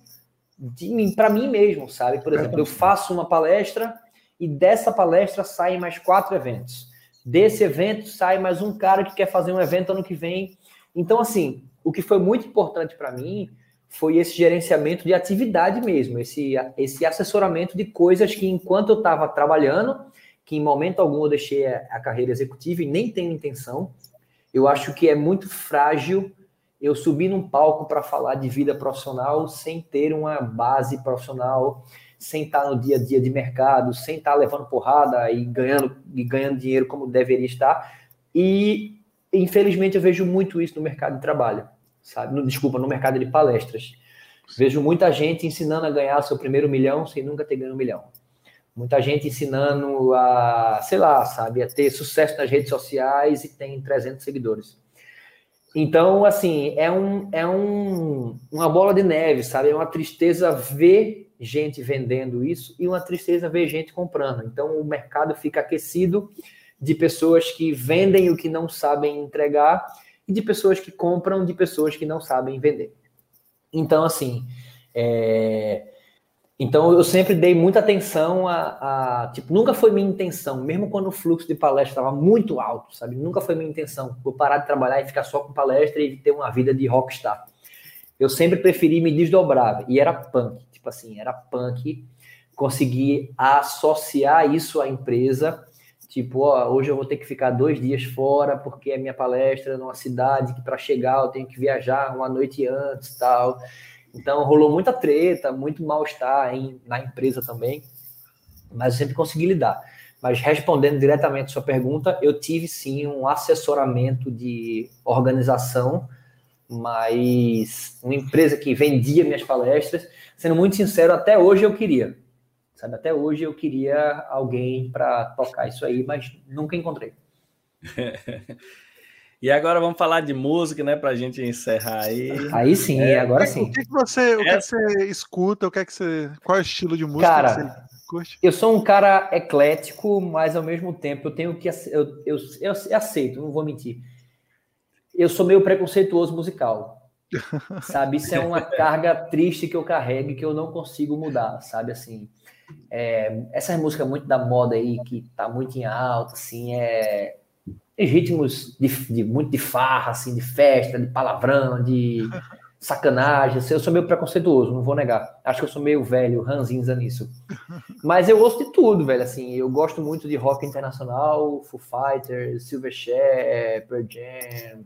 de para mim mesmo, sabe? Por exemplo, eu faço uma palestra e dessa palestra saem mais quatro eventos. Desse evento sai mais um cara que quer fazer um evento ano que vem. Então, assim, o que foi muito importante para mim foi esse gerenciamento de atividade mesmo, esse, esse assessoramento de coisas que enquanto eu estava trabalhando, que em momento algum eu deixei a, carreira executiva e nem tenho intenção, eu acho que é muito frágil eu subir num palco para falar de vida profissional sem ter uma base profissional, sem estar no dia a dia de mercado, sem estar levando porrada e ganhando, e ganhando dinheiro como deveria estar. E, infelizmente, eu vejo muito isso no mercado de trabalho, sabe? No, desculpa, no mercado de palestras. Vejo muita gente ensinando a ganhar seu primeiro milhão sem nunca ter ganho um milhão. Muita gente ensinando a, sei lá, sabe, a ter sucesso nas redes sociais e tem 300 seguidores. Então, assim, é, um, é um, uma bola de neve, sabe? É uma tristeza ver gente vendendo isso e uma tristeza ver gente comprando. Então, o mercado fica aquecido de pessoas que vendem o que não sabem entregar e de pessoas que compram de pessoas que não sabem vender. Então, assim, é, então eu sempre dei muita atenção a, a, tipo, nunca foi minha intenção, mesmo quando o fluxo de palestra estava muito alto, sabe? Nunca foi minha intenção, vou parar de trabalhar e ficar só com palestra e ter uma vida de rockstar. Eu sempre preferi me desdobrar e era punk, tipo assim, era punk conseguir associar isso à empresa, tipo, ó, hoje eu vou ter que ficar dois dias fora porque é minha palestra numa cidade que para chegar eu tenho que viajar uma noite antes, tal. Então rolou muita treta, muito mal-estar na empresa também, mas eu sempre consegui lidar. Mas respondendo diretamente a sua pergunta, eu tive sim um assessoramento de organização, mas uma empresa que vendia minhas palestras, sendo muito sincero, até hoje eu queria. Sabe, até hoje eu queria alguém para tocar isso aí, mas nunca encontrei. E agora vamos falar de música, né, para a gente encerrar aí. Aí sim, é, agora sim. O que, que você, o que, Essa... que, você escuta? O que é que você, qual é o estilo de música cara, que você curte? Eu sou um cara eclético, mas ao mesmo tempo eu tenho que eu, eu, eu aceito, não vou mentir. Eu sou meio preconceituoso musical. sabe, isso é uma carga triste que eu carrego e que eu não consigo mudar, sabe assim. É, essa música muito da moda aí que tá muito em alta, assim, é tem ritmos de, de, muito de farra, assim, de festa, de palavrão, de sacanagem. Eu sou meio preconceituoso, não vou negar. Acho que eu sou meio velho, ranzinza nisso. Mas eu gosto de tudo, velho. Assim, eu gosto muito de rock internacional, Foo Fighters, Silverchair, Pearl Jam,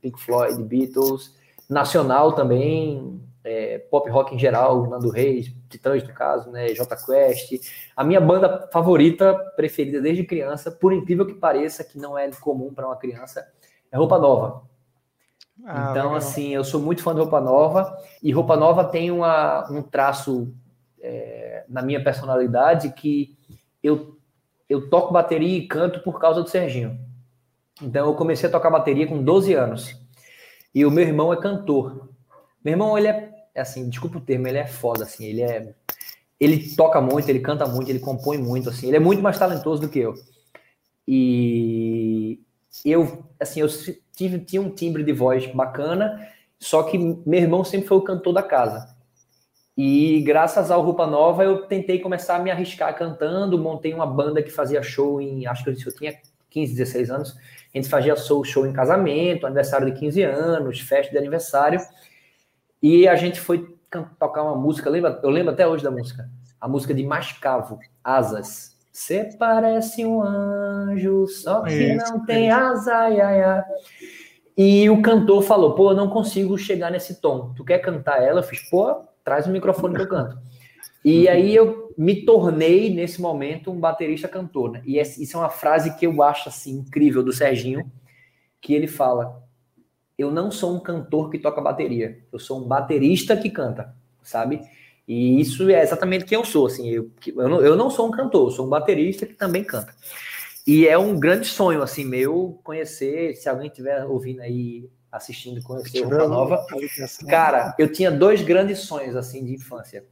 Pink Floyd, Beatles. Nacional também, é, pop rock em geral, Nando Reis, Titãs no caso, né, J Quest. A minha banda favorita, preferida desde criança, por incrível que pareça, que não é comum para uma criança, é Roupa Nova. Ah, então, legal. assim, eu sou muito fã de Roupa Nova e Roupa Nova tem uma, um traço é, na minha personalidade que eu, eu toco bateria e canto por causa do Serginho. Então, eu comecei a tocar bateria com 12 anos e o meu irmão é cantor. Meu irmão, ele é, é assim, desculpa o termo, ele é foda, assim, ele é. Ele toca muito, ele canta muito, ele compõe muito, assim, ele é muito mais talentoso do que eu. E eu, assim, eu tive, tinha um timbre de voz bacana, só que meu irmão sempre foi o cantor da casa. E graças ao Roupa Nova, eu tentei começar a me arriscar cantando, montei uma banda que fazia show em, acho que eu, eu tinha 15, 16 anos, a gente fazia show, show em casamento, aniversário de 15 anos, festa de aniversário, e a gente foi tocar uma música, lembra, eu lembro até hoje da música, a música de Mascavo, Asas, você parece um anjo, só que não tem asa, ai, ai, E o cantor falou, pô, eu não consigo chegar nesse tom. Tu quer cantar ela? Eu fiz, pô, traz o microfone que eu canto. E aí eu me tornei, nesse momento, um baterista cantor. Né? E isso é uma frase que eu acho, assim, incrível do Serginho, que ele fala, eu não sou um cantor que toca bateria, eu sou um baterista que canta, sabe? E isso é exatamente quem eu sou, assim, eu, eu, não, eu não sou um cantor, eu sou um baterista que também canta. E é um grande sonho, assim, meu, conhecer, se alguém estiver ouvindo aí, assistindo, conhecer Roupa Nova. Cara, eu tinha dois grandes sonhos, assim, de infância.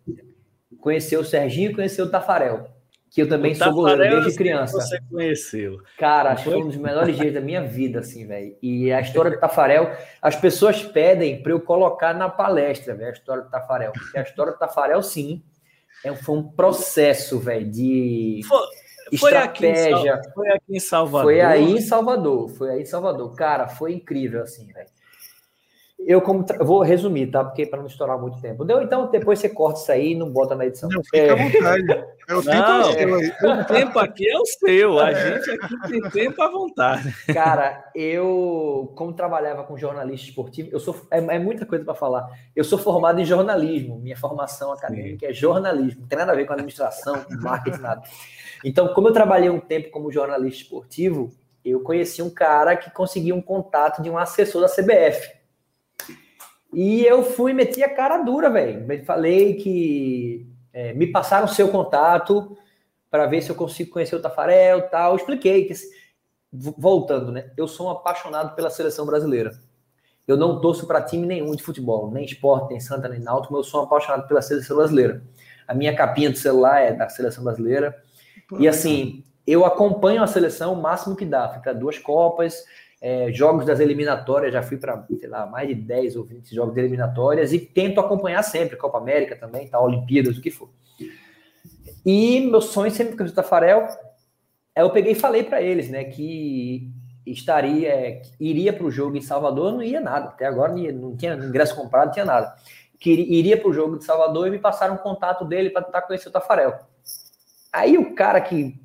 Conhecer o Serginho e conhecer o Tafarel que eu também o sou goleiro desde criança. Você conheceu. Cara, acho que foi um dos melhores dias da minha vida, assim, velho. E a história do Tafarel, as pessoas pedem para eu colocar na palestra, velho, a história do Tafarel. Porque a história do Tafarel, sim, é, foi um processo, velho, de foi, estratégia. Aqui foi aqui em Salvador. Foi aí em Salvador, foi aí em Salvador. Cara, foi incrível, assim, velho. Eu como tra... vou resumir, tá? Porque para não estourar muito tempo. Deu, então depois você corta isso aí e não bota na edição. Não, fica é... à vontade. É o tempo não, seu aí. O tempo aqui é o seu. A é. gente aqui tem tempo à vontade. Cara, eu como trabalhava com jornalista esportivo, eu sou é, é muita coisa para falar. Eu sou formado em jornalismo. Minha formação acadêmica Sim. é jornalismo. Não tem nada a ver com administração, com marketing, nada. Então, como eu trabalhei um tempo como jornalista esportivo, eu conheci um cara que conseguia um contato de um assessor da CBF. E eu fui meti a cara dura, velho. Falei que é, me passaram seu contato para ver se eu consigo conhecer o Tafarel tal. expliquei que, voltando, né? Eu sou um apaixonado pela seleção brasileira. Eu não torço para time nenhum de futebol, nem esporte, nem Santa, nem Náutico, mas eu sou um apaixonado pela seleção brasileira. A minha capinha do celular é da seleção brasileira. E assim, eu acompanho a seleção o máximo que dá. Para duas Copas, é, jogos das eliminatórias, já fui para, sei lá, mais de 10 ou 20 jogos de eliminatórias e tento acompanhar sempre, Copa América também, tá, Olimpíadas, o que for. E meu sonho sempre com o Tafarel, eu peguei e falei para eles, né, que estaria, iria para o jogo em Salvador, não ia nada, até agora não, ia, não tinha ingresso comprado, não tinha nada. Que iria para o jogo de Salvador e me passaram um contato dele para tentar conhecer o Tafarel. Aí o cara que,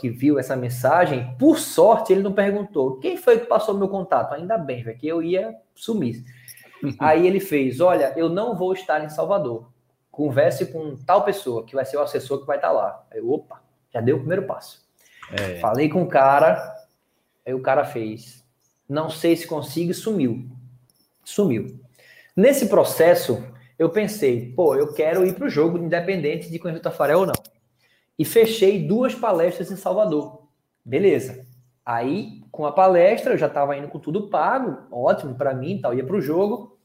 que viu essa mensagem, por sorte, ele não perguntou quem foi que passou meu contato. Ainda bem, velho, que eu ia sumir. Aí ele fez: Olha, eu não vou estar em Salvador. Converse com tal pessoa, que vai ser o assessor que vai estar lá. Aí, opa, já deu o primeiro passo. É. Falei com o cara, aí o cara fez. Não sei se consigo e sumiu. Sumiu. Nesse processo, eu pensei, pô, eu quero ir para o jogo, independente de conhecer o Tafarel ou não e fechei duas palestras em Salvador. Beleza. Aí, com a palestra, eu já estava indo com tudo pago, ótimo para mim, tal, ia para o jogo.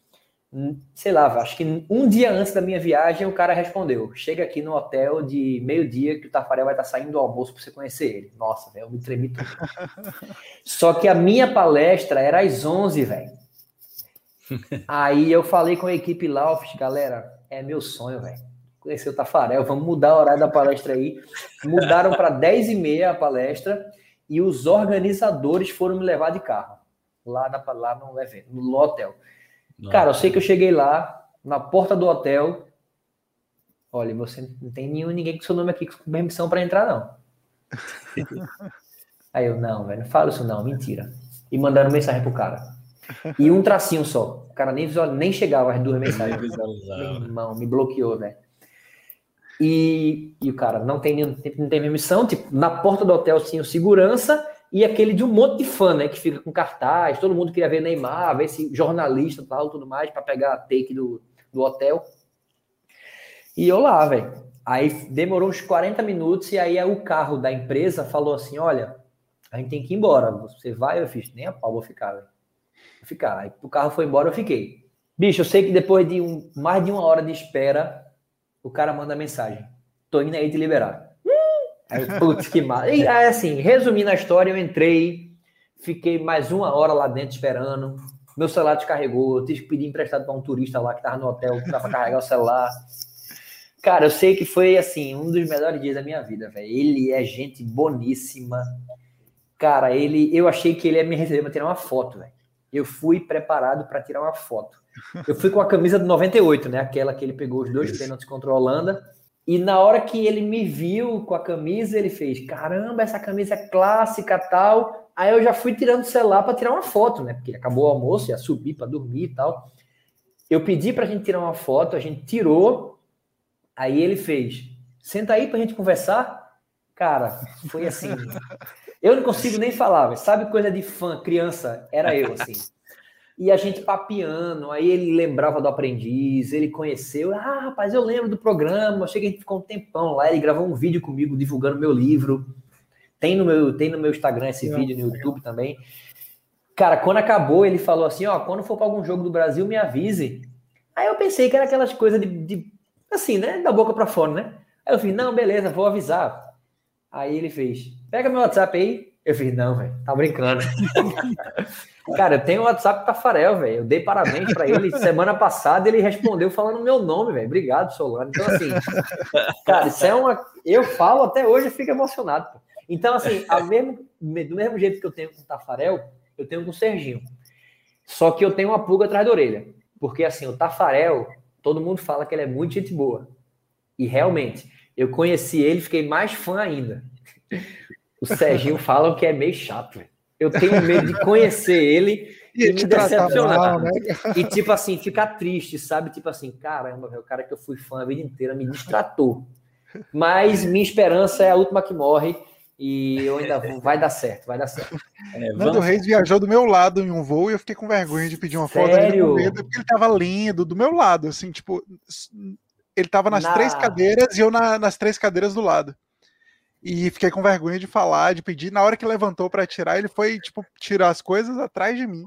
Hum, sei lá, acho que um dia antes da minha viagem, o cara respondeu: chega aqui no hotel de meio-dia que o Tafarel vai estar tá saindo do almoço para você conhecer ele. Nossa, velho, eu me tremi tudo. Só que a minha palestra era às 11, velho. Aí eu falei com a equipe lá, galera, é meu sonho, velho conhecer o Tafarel, vamos mudar o horário da palestra aí. Mudaram para 10 e meia a palestra e os organizadores foram me levar de carro lá, na, lá no evento, no hotel. Nossa. Cara, eu sei que eu cheguei lá, na porta do hotel. Olha, você não tem nenhum, ninguém com seu nome aqui com permissão para entrar, não. Aí eu, não, velho, não fala isso não, mentira. E mandaram mensagem pro cara. E um tracinho só. O cara nem, visual, nem chegava as duas mensagens. Meu irmão, me bloqueou, velho. E, e o cara não tem, não tem permissão, tipo, na porta do hotel tinha o segurança e aquele de um monte de fã, né? Que fica com cartaz, todo mundo queria ver Neymar, ver esse jornalista tal, tudo mais, para pegar a take do, do hotel. E eu lá, velho. Aí demorou uns 40 minutos, e aí o carro da empresa falou assim: olha, a gente tem que ir embora. Você vai? Eu fiz, nem a pau, vou ficar, velho. Ficar. Aí o carro foi embora, eu fiquei. Bicho, eu sei que depois de um, mais de uma hora de espera, o cara manda mensagem. Tô indo aí te liberar. Aí, putz, que mal. E aí, assim, resumindo a história, eu entrei, fiquei mais uma hora lá dentro esperando. Meu celular descarregou, eu tive que pedir emprestado para um turista lá que tava no hotel, que para carregar o celular. Cara, eu sei que foi, assim, um dos melhores dias da minha vida, velho. Ele é gente boníssima. Cara, ele, eu achei que ele ia me receber para tirar uma foto, velho. Eu fui preparado para tirar uma foto. Eu fui com a camisa do 98, né? Aquela que ele pegou os dois pênaltis contra a Holanda. E na hora que ele me viu com a camisa, ele fez: caramba, essa camisa é clássica tal. Aí eu já fui tirando o celular para tirar uma foto, né? Porque acabou o almoço, ia subir para dormir e tal. Eu pedi para a gente tirar uma foto, a gente tirou. Aí ele fez: senta aí para a gente conversar. Cara, foi assim. Eu não consigo nem falar, sabe coisa de fã, criança? Era eu, assim. E a gente papiando, aí ele lembrava do aprendiz, ele conheceu, ah, rapaz, eu lembro do programa, achei que a gente ficou um tempão lá, ele gravou um vídeo comigo divulgando meu livro. Tem no meu, tem no meu Instagram esse vídeo, no YouTube também. Cara, quando acabou, ele falou assim: ó, quando for para algum jogo do Brasil, me avise. Aí eu pensei que era aquelas coisas de, de assim, né? Da boca para fora, né? Aí eu falei, não, beleza, vou avisar. Aí ele fez, pega meu WhatsApp aí. Eu fiz, não, velho, tá brincando. Cara, eu tenho o WhatsApp do Tafarel, velho. Eu dei parabéns para ele. Semana passada ele respondeu falando meu nome, velho. Obrigado, Solano. Então, assim, cara, isso é uma. Eu falo até hoje e fico emocionado. Pô. Então, assim, mesmo, do mesmo jeito que eu tenho com o Tafarel, eu tenho com o Serginho. Só que eu tenho uma pulga atrás da orelha. Porque, assim, o Tafarel, todo mundo fala que ele é muito gente boa. E realmente, eu conheci ele fiquei mais fã ainda. O Serginho falam que é meio chato. Eu tenho medo de conhecer ele e, e me decepcionar. Mal, né? E, tipo assim, ficar triste, sabe? Tipo assim, caramba, o cara que eu fui fã a vida inteira me distratou. Mas minha esperança é a última que morre e eu ainda vou, vai dar certo, vai dar certo. É, Nando Reis viajou do meu lado em um voo e eu fiquei com vergonha de pedir uma Sério? foto dele com medo, porque ele tava lindo, do meu lado, assim, tipo, ele tava nas na... três cadeiras e eu na, nas três cadeiras do lado. E fiquei com vergonha de falar, de pedir. Na hora que levantou para tirar, ele foi, tipo, tirar as coisas atrás de mim.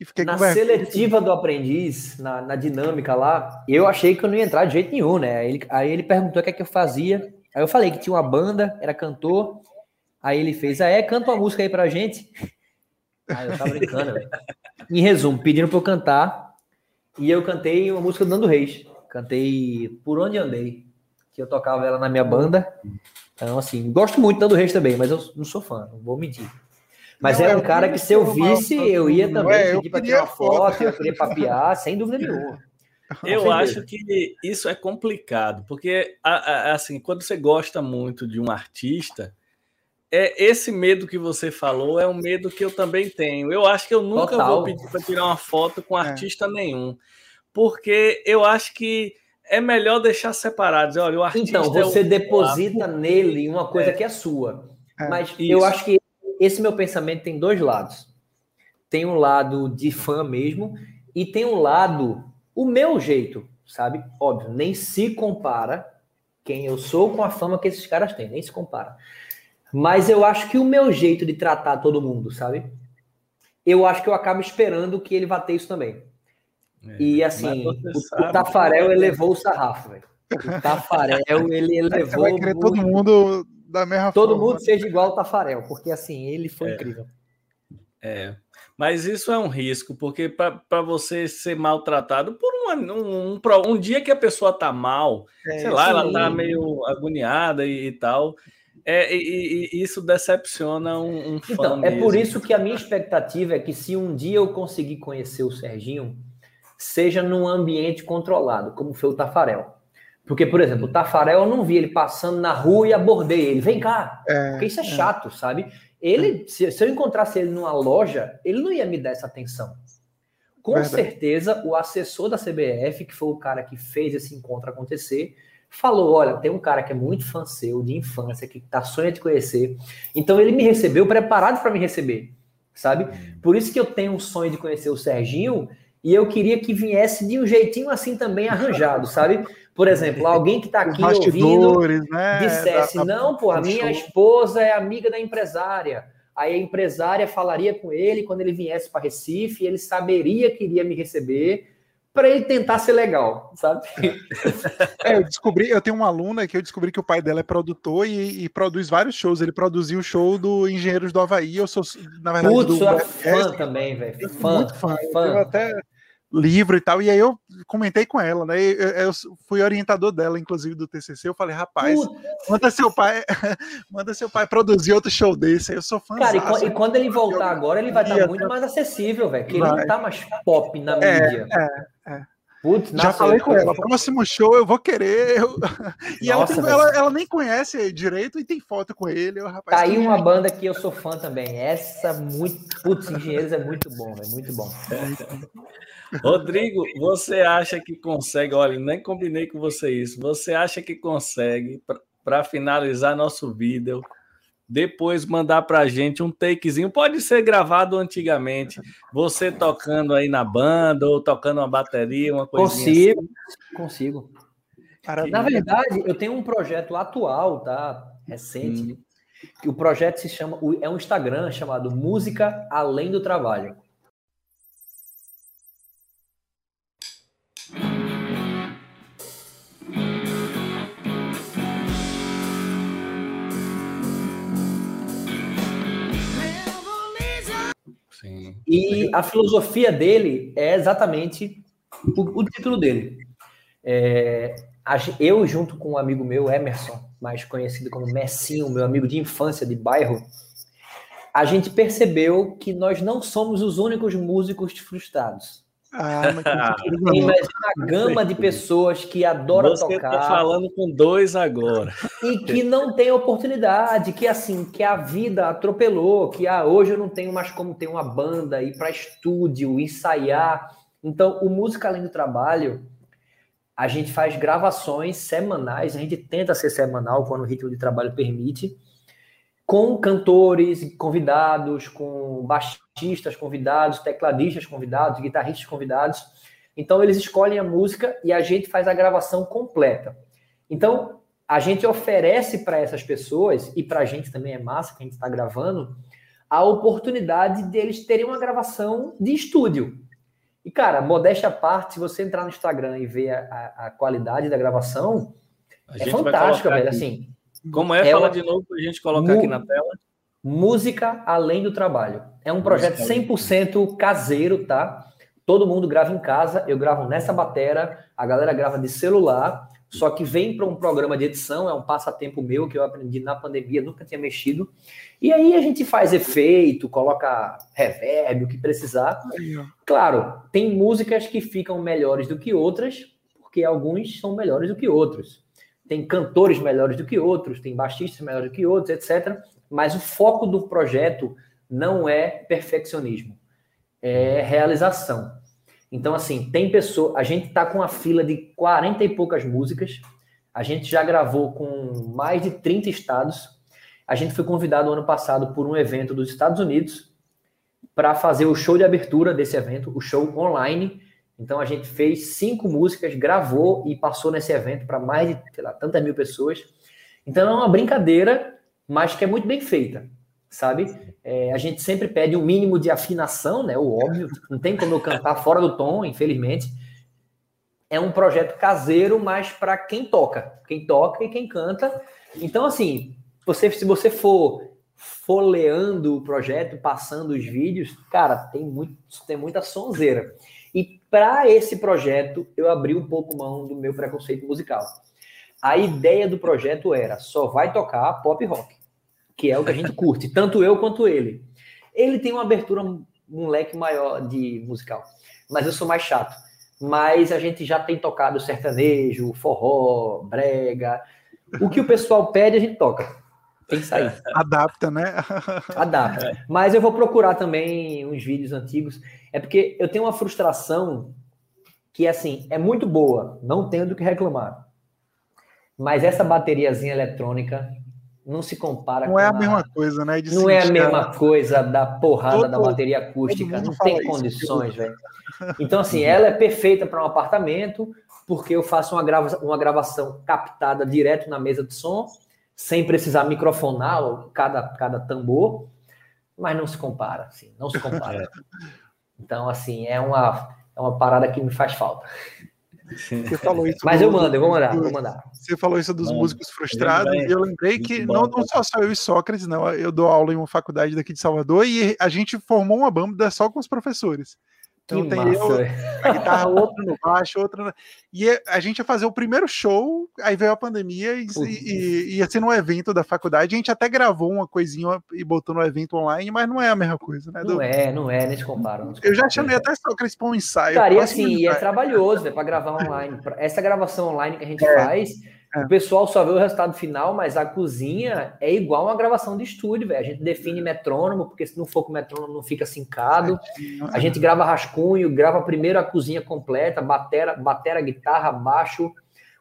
E fiquei na seletiva do aprendiz, na, na, dinâmica lá, eu achei que eu não ia entrar de jeito nenhum, né? Aí ele, aí ele perguntou o que é que eu fazia. Aí eu falei que tinha uma banda, era cantor. Aí ele fez, ah, é, canta uma música aí pra gente. Aí eu tava brincando, velho. Em resumo, pedindo pra eu cantar. E eu cantei uma música do Nando Reis. Cantei Por Onde Andei, que eu tocava ela na minha banda. Então, assim, gosto muito do Nando Reis também, mas eu não sou fã, não vou mentir. Mas não, é um cara que se eu visse, eu ia também é, pedir para tirar uma foto, eu queria papiar, sem dúvida nenhuma. Eu acho que isso é complicado, porque assim, quando você gosta muito de um artista, é esse medo que você falou é um medo que eu também tenho. Eu acho que eu nunca Total. vou pedir para tirar uma foto com é. artista é. nenhum porque eu acho que é melhor deixar separados. Olha, o artista então, você é o... deposita nele uma coisa é. que é sua. É. Mas Isso. eu acho que esse meu pensamento tem dois lados. Tem um lado de fã mesmo e tem um lado, o meu jeito, sabe? Óbvio, nem se compara quem eu sou com a fama que esses caras têm, nem se compara. Mas eu acho que o meu jeito de tratar todo mundo, sabe? Eu acho que eu acabo esperando que ele vá ter isso também. É, e assim, o, o Tafarel elevou o sarrafo, velho. O Tafarel, ele elevou. Você vai querer todo mundo da mesma todo forma. Todo mundo seja igual o Tafarel, porque assim, ele foi é. incrível. É. Mas isso é um risco, porque para você ser maltratado por um, um, um, um, dia que a pessoa tá mal, é, sei lá, sim. ela tá meio agoniada e, e tal. É, e, e, isso decepciona um, um fã. Então, é por isso que a minha expectativa é que se um dia eu conseguir conhecer o Serginho, seja num ambiente controlado, como foi o Tafarel. Porque, por exemplo, o Tafarel, eu não vi ele passando na rua e abordei ele. Vem cá. É, porque isso é, é. chato, sabe? Ele, se, se, eu encontrasse ele numa loja, ele não ia me dar essa atenção. Com Verdade. certeza, o assessor da CBF, que foi o cara que fez esse encontro acontecer, falou: olha, tem um cara que é muito fã seu, de infância, que tá sonha de conhecer. Então ele me recebeu preparado para me receber, sabe? Por isso que eu tenho um sonho de conhecer o Serginho e eu queria que viesse de um jeitinho assim também arranjado, sabe? Por exemplo, alguém que está aqui ouvindo né? dissesse: da, não, pô, a minha esposa é amiga da empresária. Aí a empresária falaria com ele quando ele viesse para Recife, ele saberia que iria me receber para ele tentar ser legal, sabe? É, eu descobri, eu tenho uma aluna que eu descobri que o pai dela é produtor e, e produz vários shows. Ele produziu o show do Engenheiros do Havaí. Eu sou, na verdade, Putz, do, sou fã também, velho. Fã, muito fã. fã. Eu até livro e tal. E aí eu comentei com ela, né? Eu, eu fui orientador dela, inclusive, do TCC. Eu falei, rapaz, manda seu pai, manda seu pai produzir outro show desse. Eu sou fã. Cara, e, e, quando ele voltar agora, ele vai estar muito mais acessível, velho. Que ele não tá mais pop na é, mídia. É, é. Putz, Já falei com ela, próximo show eu vou querer. Eu... E Nossa, ela, tem, ela, ela, nem conhece direito e tem foto com ele. Eu, rapaz, tá aí uma banda que eu sou fã também. Essa muito. Putz, Engenheiros é muito bom, é muito bom. Rodrigo, você acha que consegue? Olha, nem combinei com você isso. Você acha que consegue, para finalizar nosso vídeo, depois mandar para a gente um takezinho? Pode ser gravado antigamente, você tocando aí na banda ou tocando uma bateria, uma coisa Consigo, assim. consigo. Na verdade, eu tenho um projeto atual, tá? Recente. Hum. Que o projeto se chama, é um Instagram chamado Música Além do Trabalho. E a filosofia dele é exatamente o, o título dele. É, eu, junto com um amigo meu, Emerson, mais conhecido como Messinho, meu amigo de infância de bairro, a gente percebeu que nós não somos os únicos músicos frustrados. Ah, Tem mais uma gama de pessoas que adoram Você tocar. Você tá falando com dois agora. E que não tem oportunidade, que assim, que a vida atropelou, que ah, hoje eu não tenho mais como ter uma banda, ir para estúdio, ensaiar. Então, o Música Além do Trabalho, a gente faz gravações semanais, a gente tenta ser semanal quando o ritmo de trabalho permite com cantores convidados, com baixistas convidados, tecladistas convidados, guitarristas convidados. Então eles escolhem a música e a gente faz a gravação completa. Então a gente oferece para essas pessoas e para a gente também é massa que a gente está gravando a oportunidade deles terem uma gravação de estúdio. E cara, modéstia à parte, se você entrar no Instagram e ver a, a, a qualidade da gravação, a é fantástica, velho. Assim, como é? é Fala uma... de novo para a gente colocar aqui na tela. Música Além do Trabalho. É um projeto 100% caseiro, tá? Todo mundo grava em casa, eu gravo nessa batera, a galera grava de celular, só que vem para um programa de edição, é um passatempo meu que eu aprendi na pandemia, nunca tinha mexido. E aí a gente faz efeito, coloca reverb, o que precisar. Claro, tem músicas que ficam melhores do que outras, porque alguns são melhores do que outros tem cantores melhores do que outros, tem baixistas melhores do que outros, etc. Mas o foco do projeto não é perfeccionismo, é realização. Então, assim, tem pessoa. A gente está com uma fila de 40 e poucas músicas. A gente já gravou com mais de 30 estados. A gente foi convidado ano passado por um evento dos Estados Unidos para fazer o show de abertura desse evento, o show online então a gente fez cinco músicas, gravou e passou nesse evento para mais de sei lá, tantas mil pessoas. Então é uma brincadeira, mas que é muito bem feita, sabe? É, a gente sempre pede um mínimo de afinação, né? O óbvio, não tem como eu cantar fora do tom, infelizmente. É um projeto caseiro, mas para quem toca, quem toca e quem canta. Então, assim, você, se você for folheando o projeto, passando os vídeos, cara, tem, muito, tem muita sonzeira. Para esse projeto, eu abri um pouco mão do meu preconceito musical. A ideia do projeto era só vai tocar pop rock, que é o que a gente curte, tanto eu quanto ele. Ele tem uma abertura, um leque maior de musical, mas eu sou mais chato. Mas a gente já tem tocado sertanejo, forró, brega. O que o pessoal pede, a gente toca. Tem que sair. Adapta, né? Adapta. Mas eu vou procurar também uns vídeos antigos. É porque eu tenho uma frustração que, assim, é muito boa. Não tenho do que reclamar. Mas essa bateriazinha eletrônica não se compara não é a mesma coisa, né? não é a mesma coisa da porrada todo, da bateria acústica. Não tem condições, velho. Então, assim, ela é perfeita para um apartamento, porque eu faço uma, grava uma gravação captada direto na mesa de som, sem precisar microfonar cada, cada tambor, mas não se compara, assim, não se compara. Então, assim, é uma, é uma parada que me faz falta. Você falou isso. Mas do, eu mando, eu vou mandar, vou mandar. Você falou isso dos músicos frustrados, e eu lembrei que não, não só, só eu e Sócrates, não. Eu dou aula em uma faculdade daqui de Salvador e a gente formou uma banda só com os professores. Então que tem massa, eu, a guitarra, outro no baixo, outro no... E a gente ia fazer o primeiro show, aí veio a pandemia e, e, ia ser num evento da faculdade. A gente até gravou uma coisinha e botou no evento online, mas não é a mesma coisa, né? Não é, não é, nem se compara. Se eu já chamei até só que um ensaio. Cara, e assim, é trabalhoso, né, para gravar online. Essa gravação online que a gente é. faz é. O pessoal só vê o resultado final, mas a cozinha é igual uma gravação de estúdio, velho. A gente define metrônomo, porque se não for com metrônomo não fica sincado. A gente grava rascunho, grava primeiro a cozinha completa, batera, batera guitarra, baixo,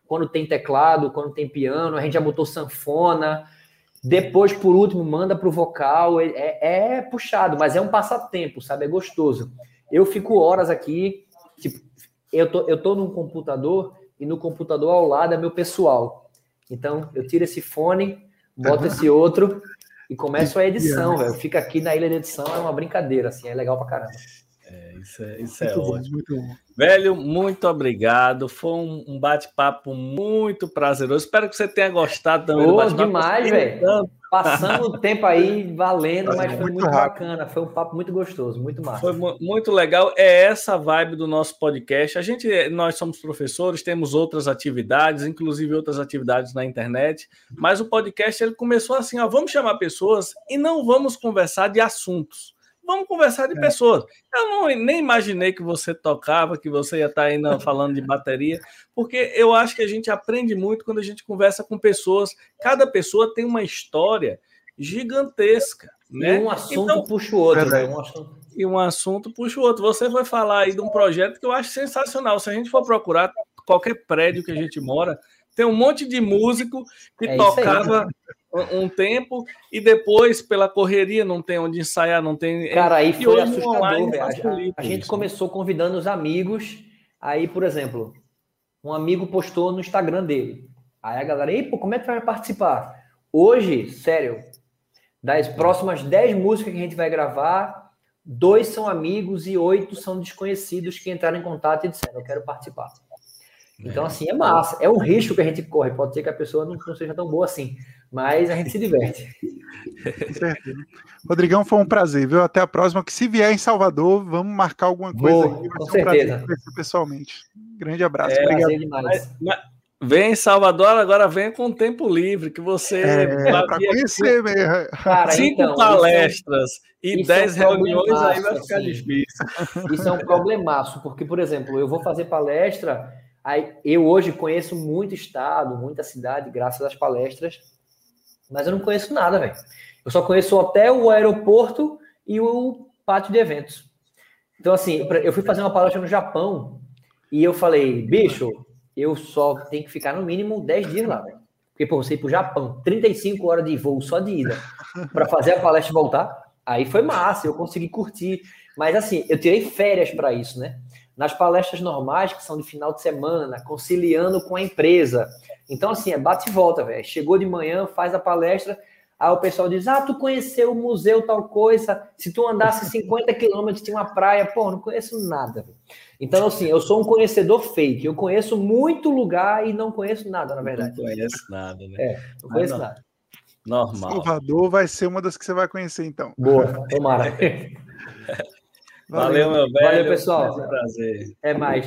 quando tem teclado, quando tem piano, a gente já botou sanfona. Depois, por último, manda pro vocal. É, é, é puxado, mas é um passatempo, sabe? É gostoso. Eu fico horas aqui, tipo, eu tô, eu tô num computador e no computador ao lado é meu pessoal. Então, eu tiro esse fone, boto esse outro e começo a edição, velho. Fica aqui na ilha de edição, é uma brincadeira, assim, é legal pra caramba. É, isso é, isso é ótimo. Bom, Velho, muito obrigado. Foi um, um bate-papo muito prazeroso. Espero que você tenha gostado também. Oh, demais, velho. Passamos o tempo aí valendo, mas foi muito, muito bacana. Foi um papo muito gostoso, muito massa. Foi muito legal. É essa vibe do nosso podcast. A gente, nós somos professores, temos outras atividades, inclusive outras atividades na internet. Mas o podcast ele começou assim: ó, vamos chamar pessoas e não vamos conversar de assuntos vamos conversar de é. pessoas. Eu não, nem imaginei que você tocava, que você ia estar ainda falando de bateria, porque eu acho que a gente aprende muito quando a gente conversa com pessoas. Cada pessoa tem uma história gigantesca. Né? E um assunto então, puxa o outro. Né? Um assunto... E um assunto puxa o outro. Você vai falar aí de um projeto que eu acho sensacional. Se a gente for procurar qualquer prédio que a gente mora, tem um monte de músico que é tocava um tempo e depois, pela correria, não tem onde ensaiar, não tem. Cara, aí foi assustador, online, a, a, gente começou convidando os amigos. Aí, por exemplo, um amigo postou no Instagram dele. Aí a galera, ei, pô, como é que vai participar? Hoje, sério, das próximas 10 músicas que a gente vai gravar, dois são amigos e oito são desconhecidos que entraram em contato e disseram, eu quero participar. Então, assim, é massa. É um risco que a gente corre. Pode ser que a pessoa não, não seja tão boa assim mas a gente se diverte. Certo. Rodrigão, foi um prazer, viu? Até a próxima. Que se vier em Salvador, vamos marcar alguma coisa Vou, aqui. com um certeza. pessoalmente. Grande abraço. É, Obrigado. Demais. Vem em Salvador, agora vem com tempo livre, que você é, vai conhecer mesmo. Cara, Cinco então, palestras isso, e dez é um reuniões, aí vai ficar assim. difícil. Isso é um problemaço, porque, por exemplo, eu vou fazer palestra, aí eu hoje conheço muito estado, muita cidade, graças às palestras, mas eu não conheço nada, velho. Eu só conheço o hotel, o aeroporto e o pátio de eventos. Então, assim, eu fui fazer uma palestra no Japão e eu falei, bicho, eu só tenho que ficar no mínimo 10 dias lá, velho. Porque, pô, você ir pro Japão, 35 horas de voo só de ida, para fazer a palestra e voltar, aí foi massa, eu consegui curtir. Mas, assim, eu tirei férias para isso, né? Nas palestras normais, que são de final de semana, conciliando com a empresa, então, assim, é bate e volta, velho. Chegou de manhã, faz a palestra, aí o pessoal diz: Ah, tu conheceu o museu tal coisa, se tu andasse 50 quilômetros tinha uma praia. Pô, não conheço nada. Véio. Então, assim, eu sou um conhecedor fake. Eu conheço muito lugar e não conheço nada, na verdade. Não conheço nada, né? É, não conheço não. nada. Normal. Salvador vai ser uma das que você vai conhecer, então. Boa, tomara. Valeu, meu velho. Valeu, pessoal. É um prazer. É mais.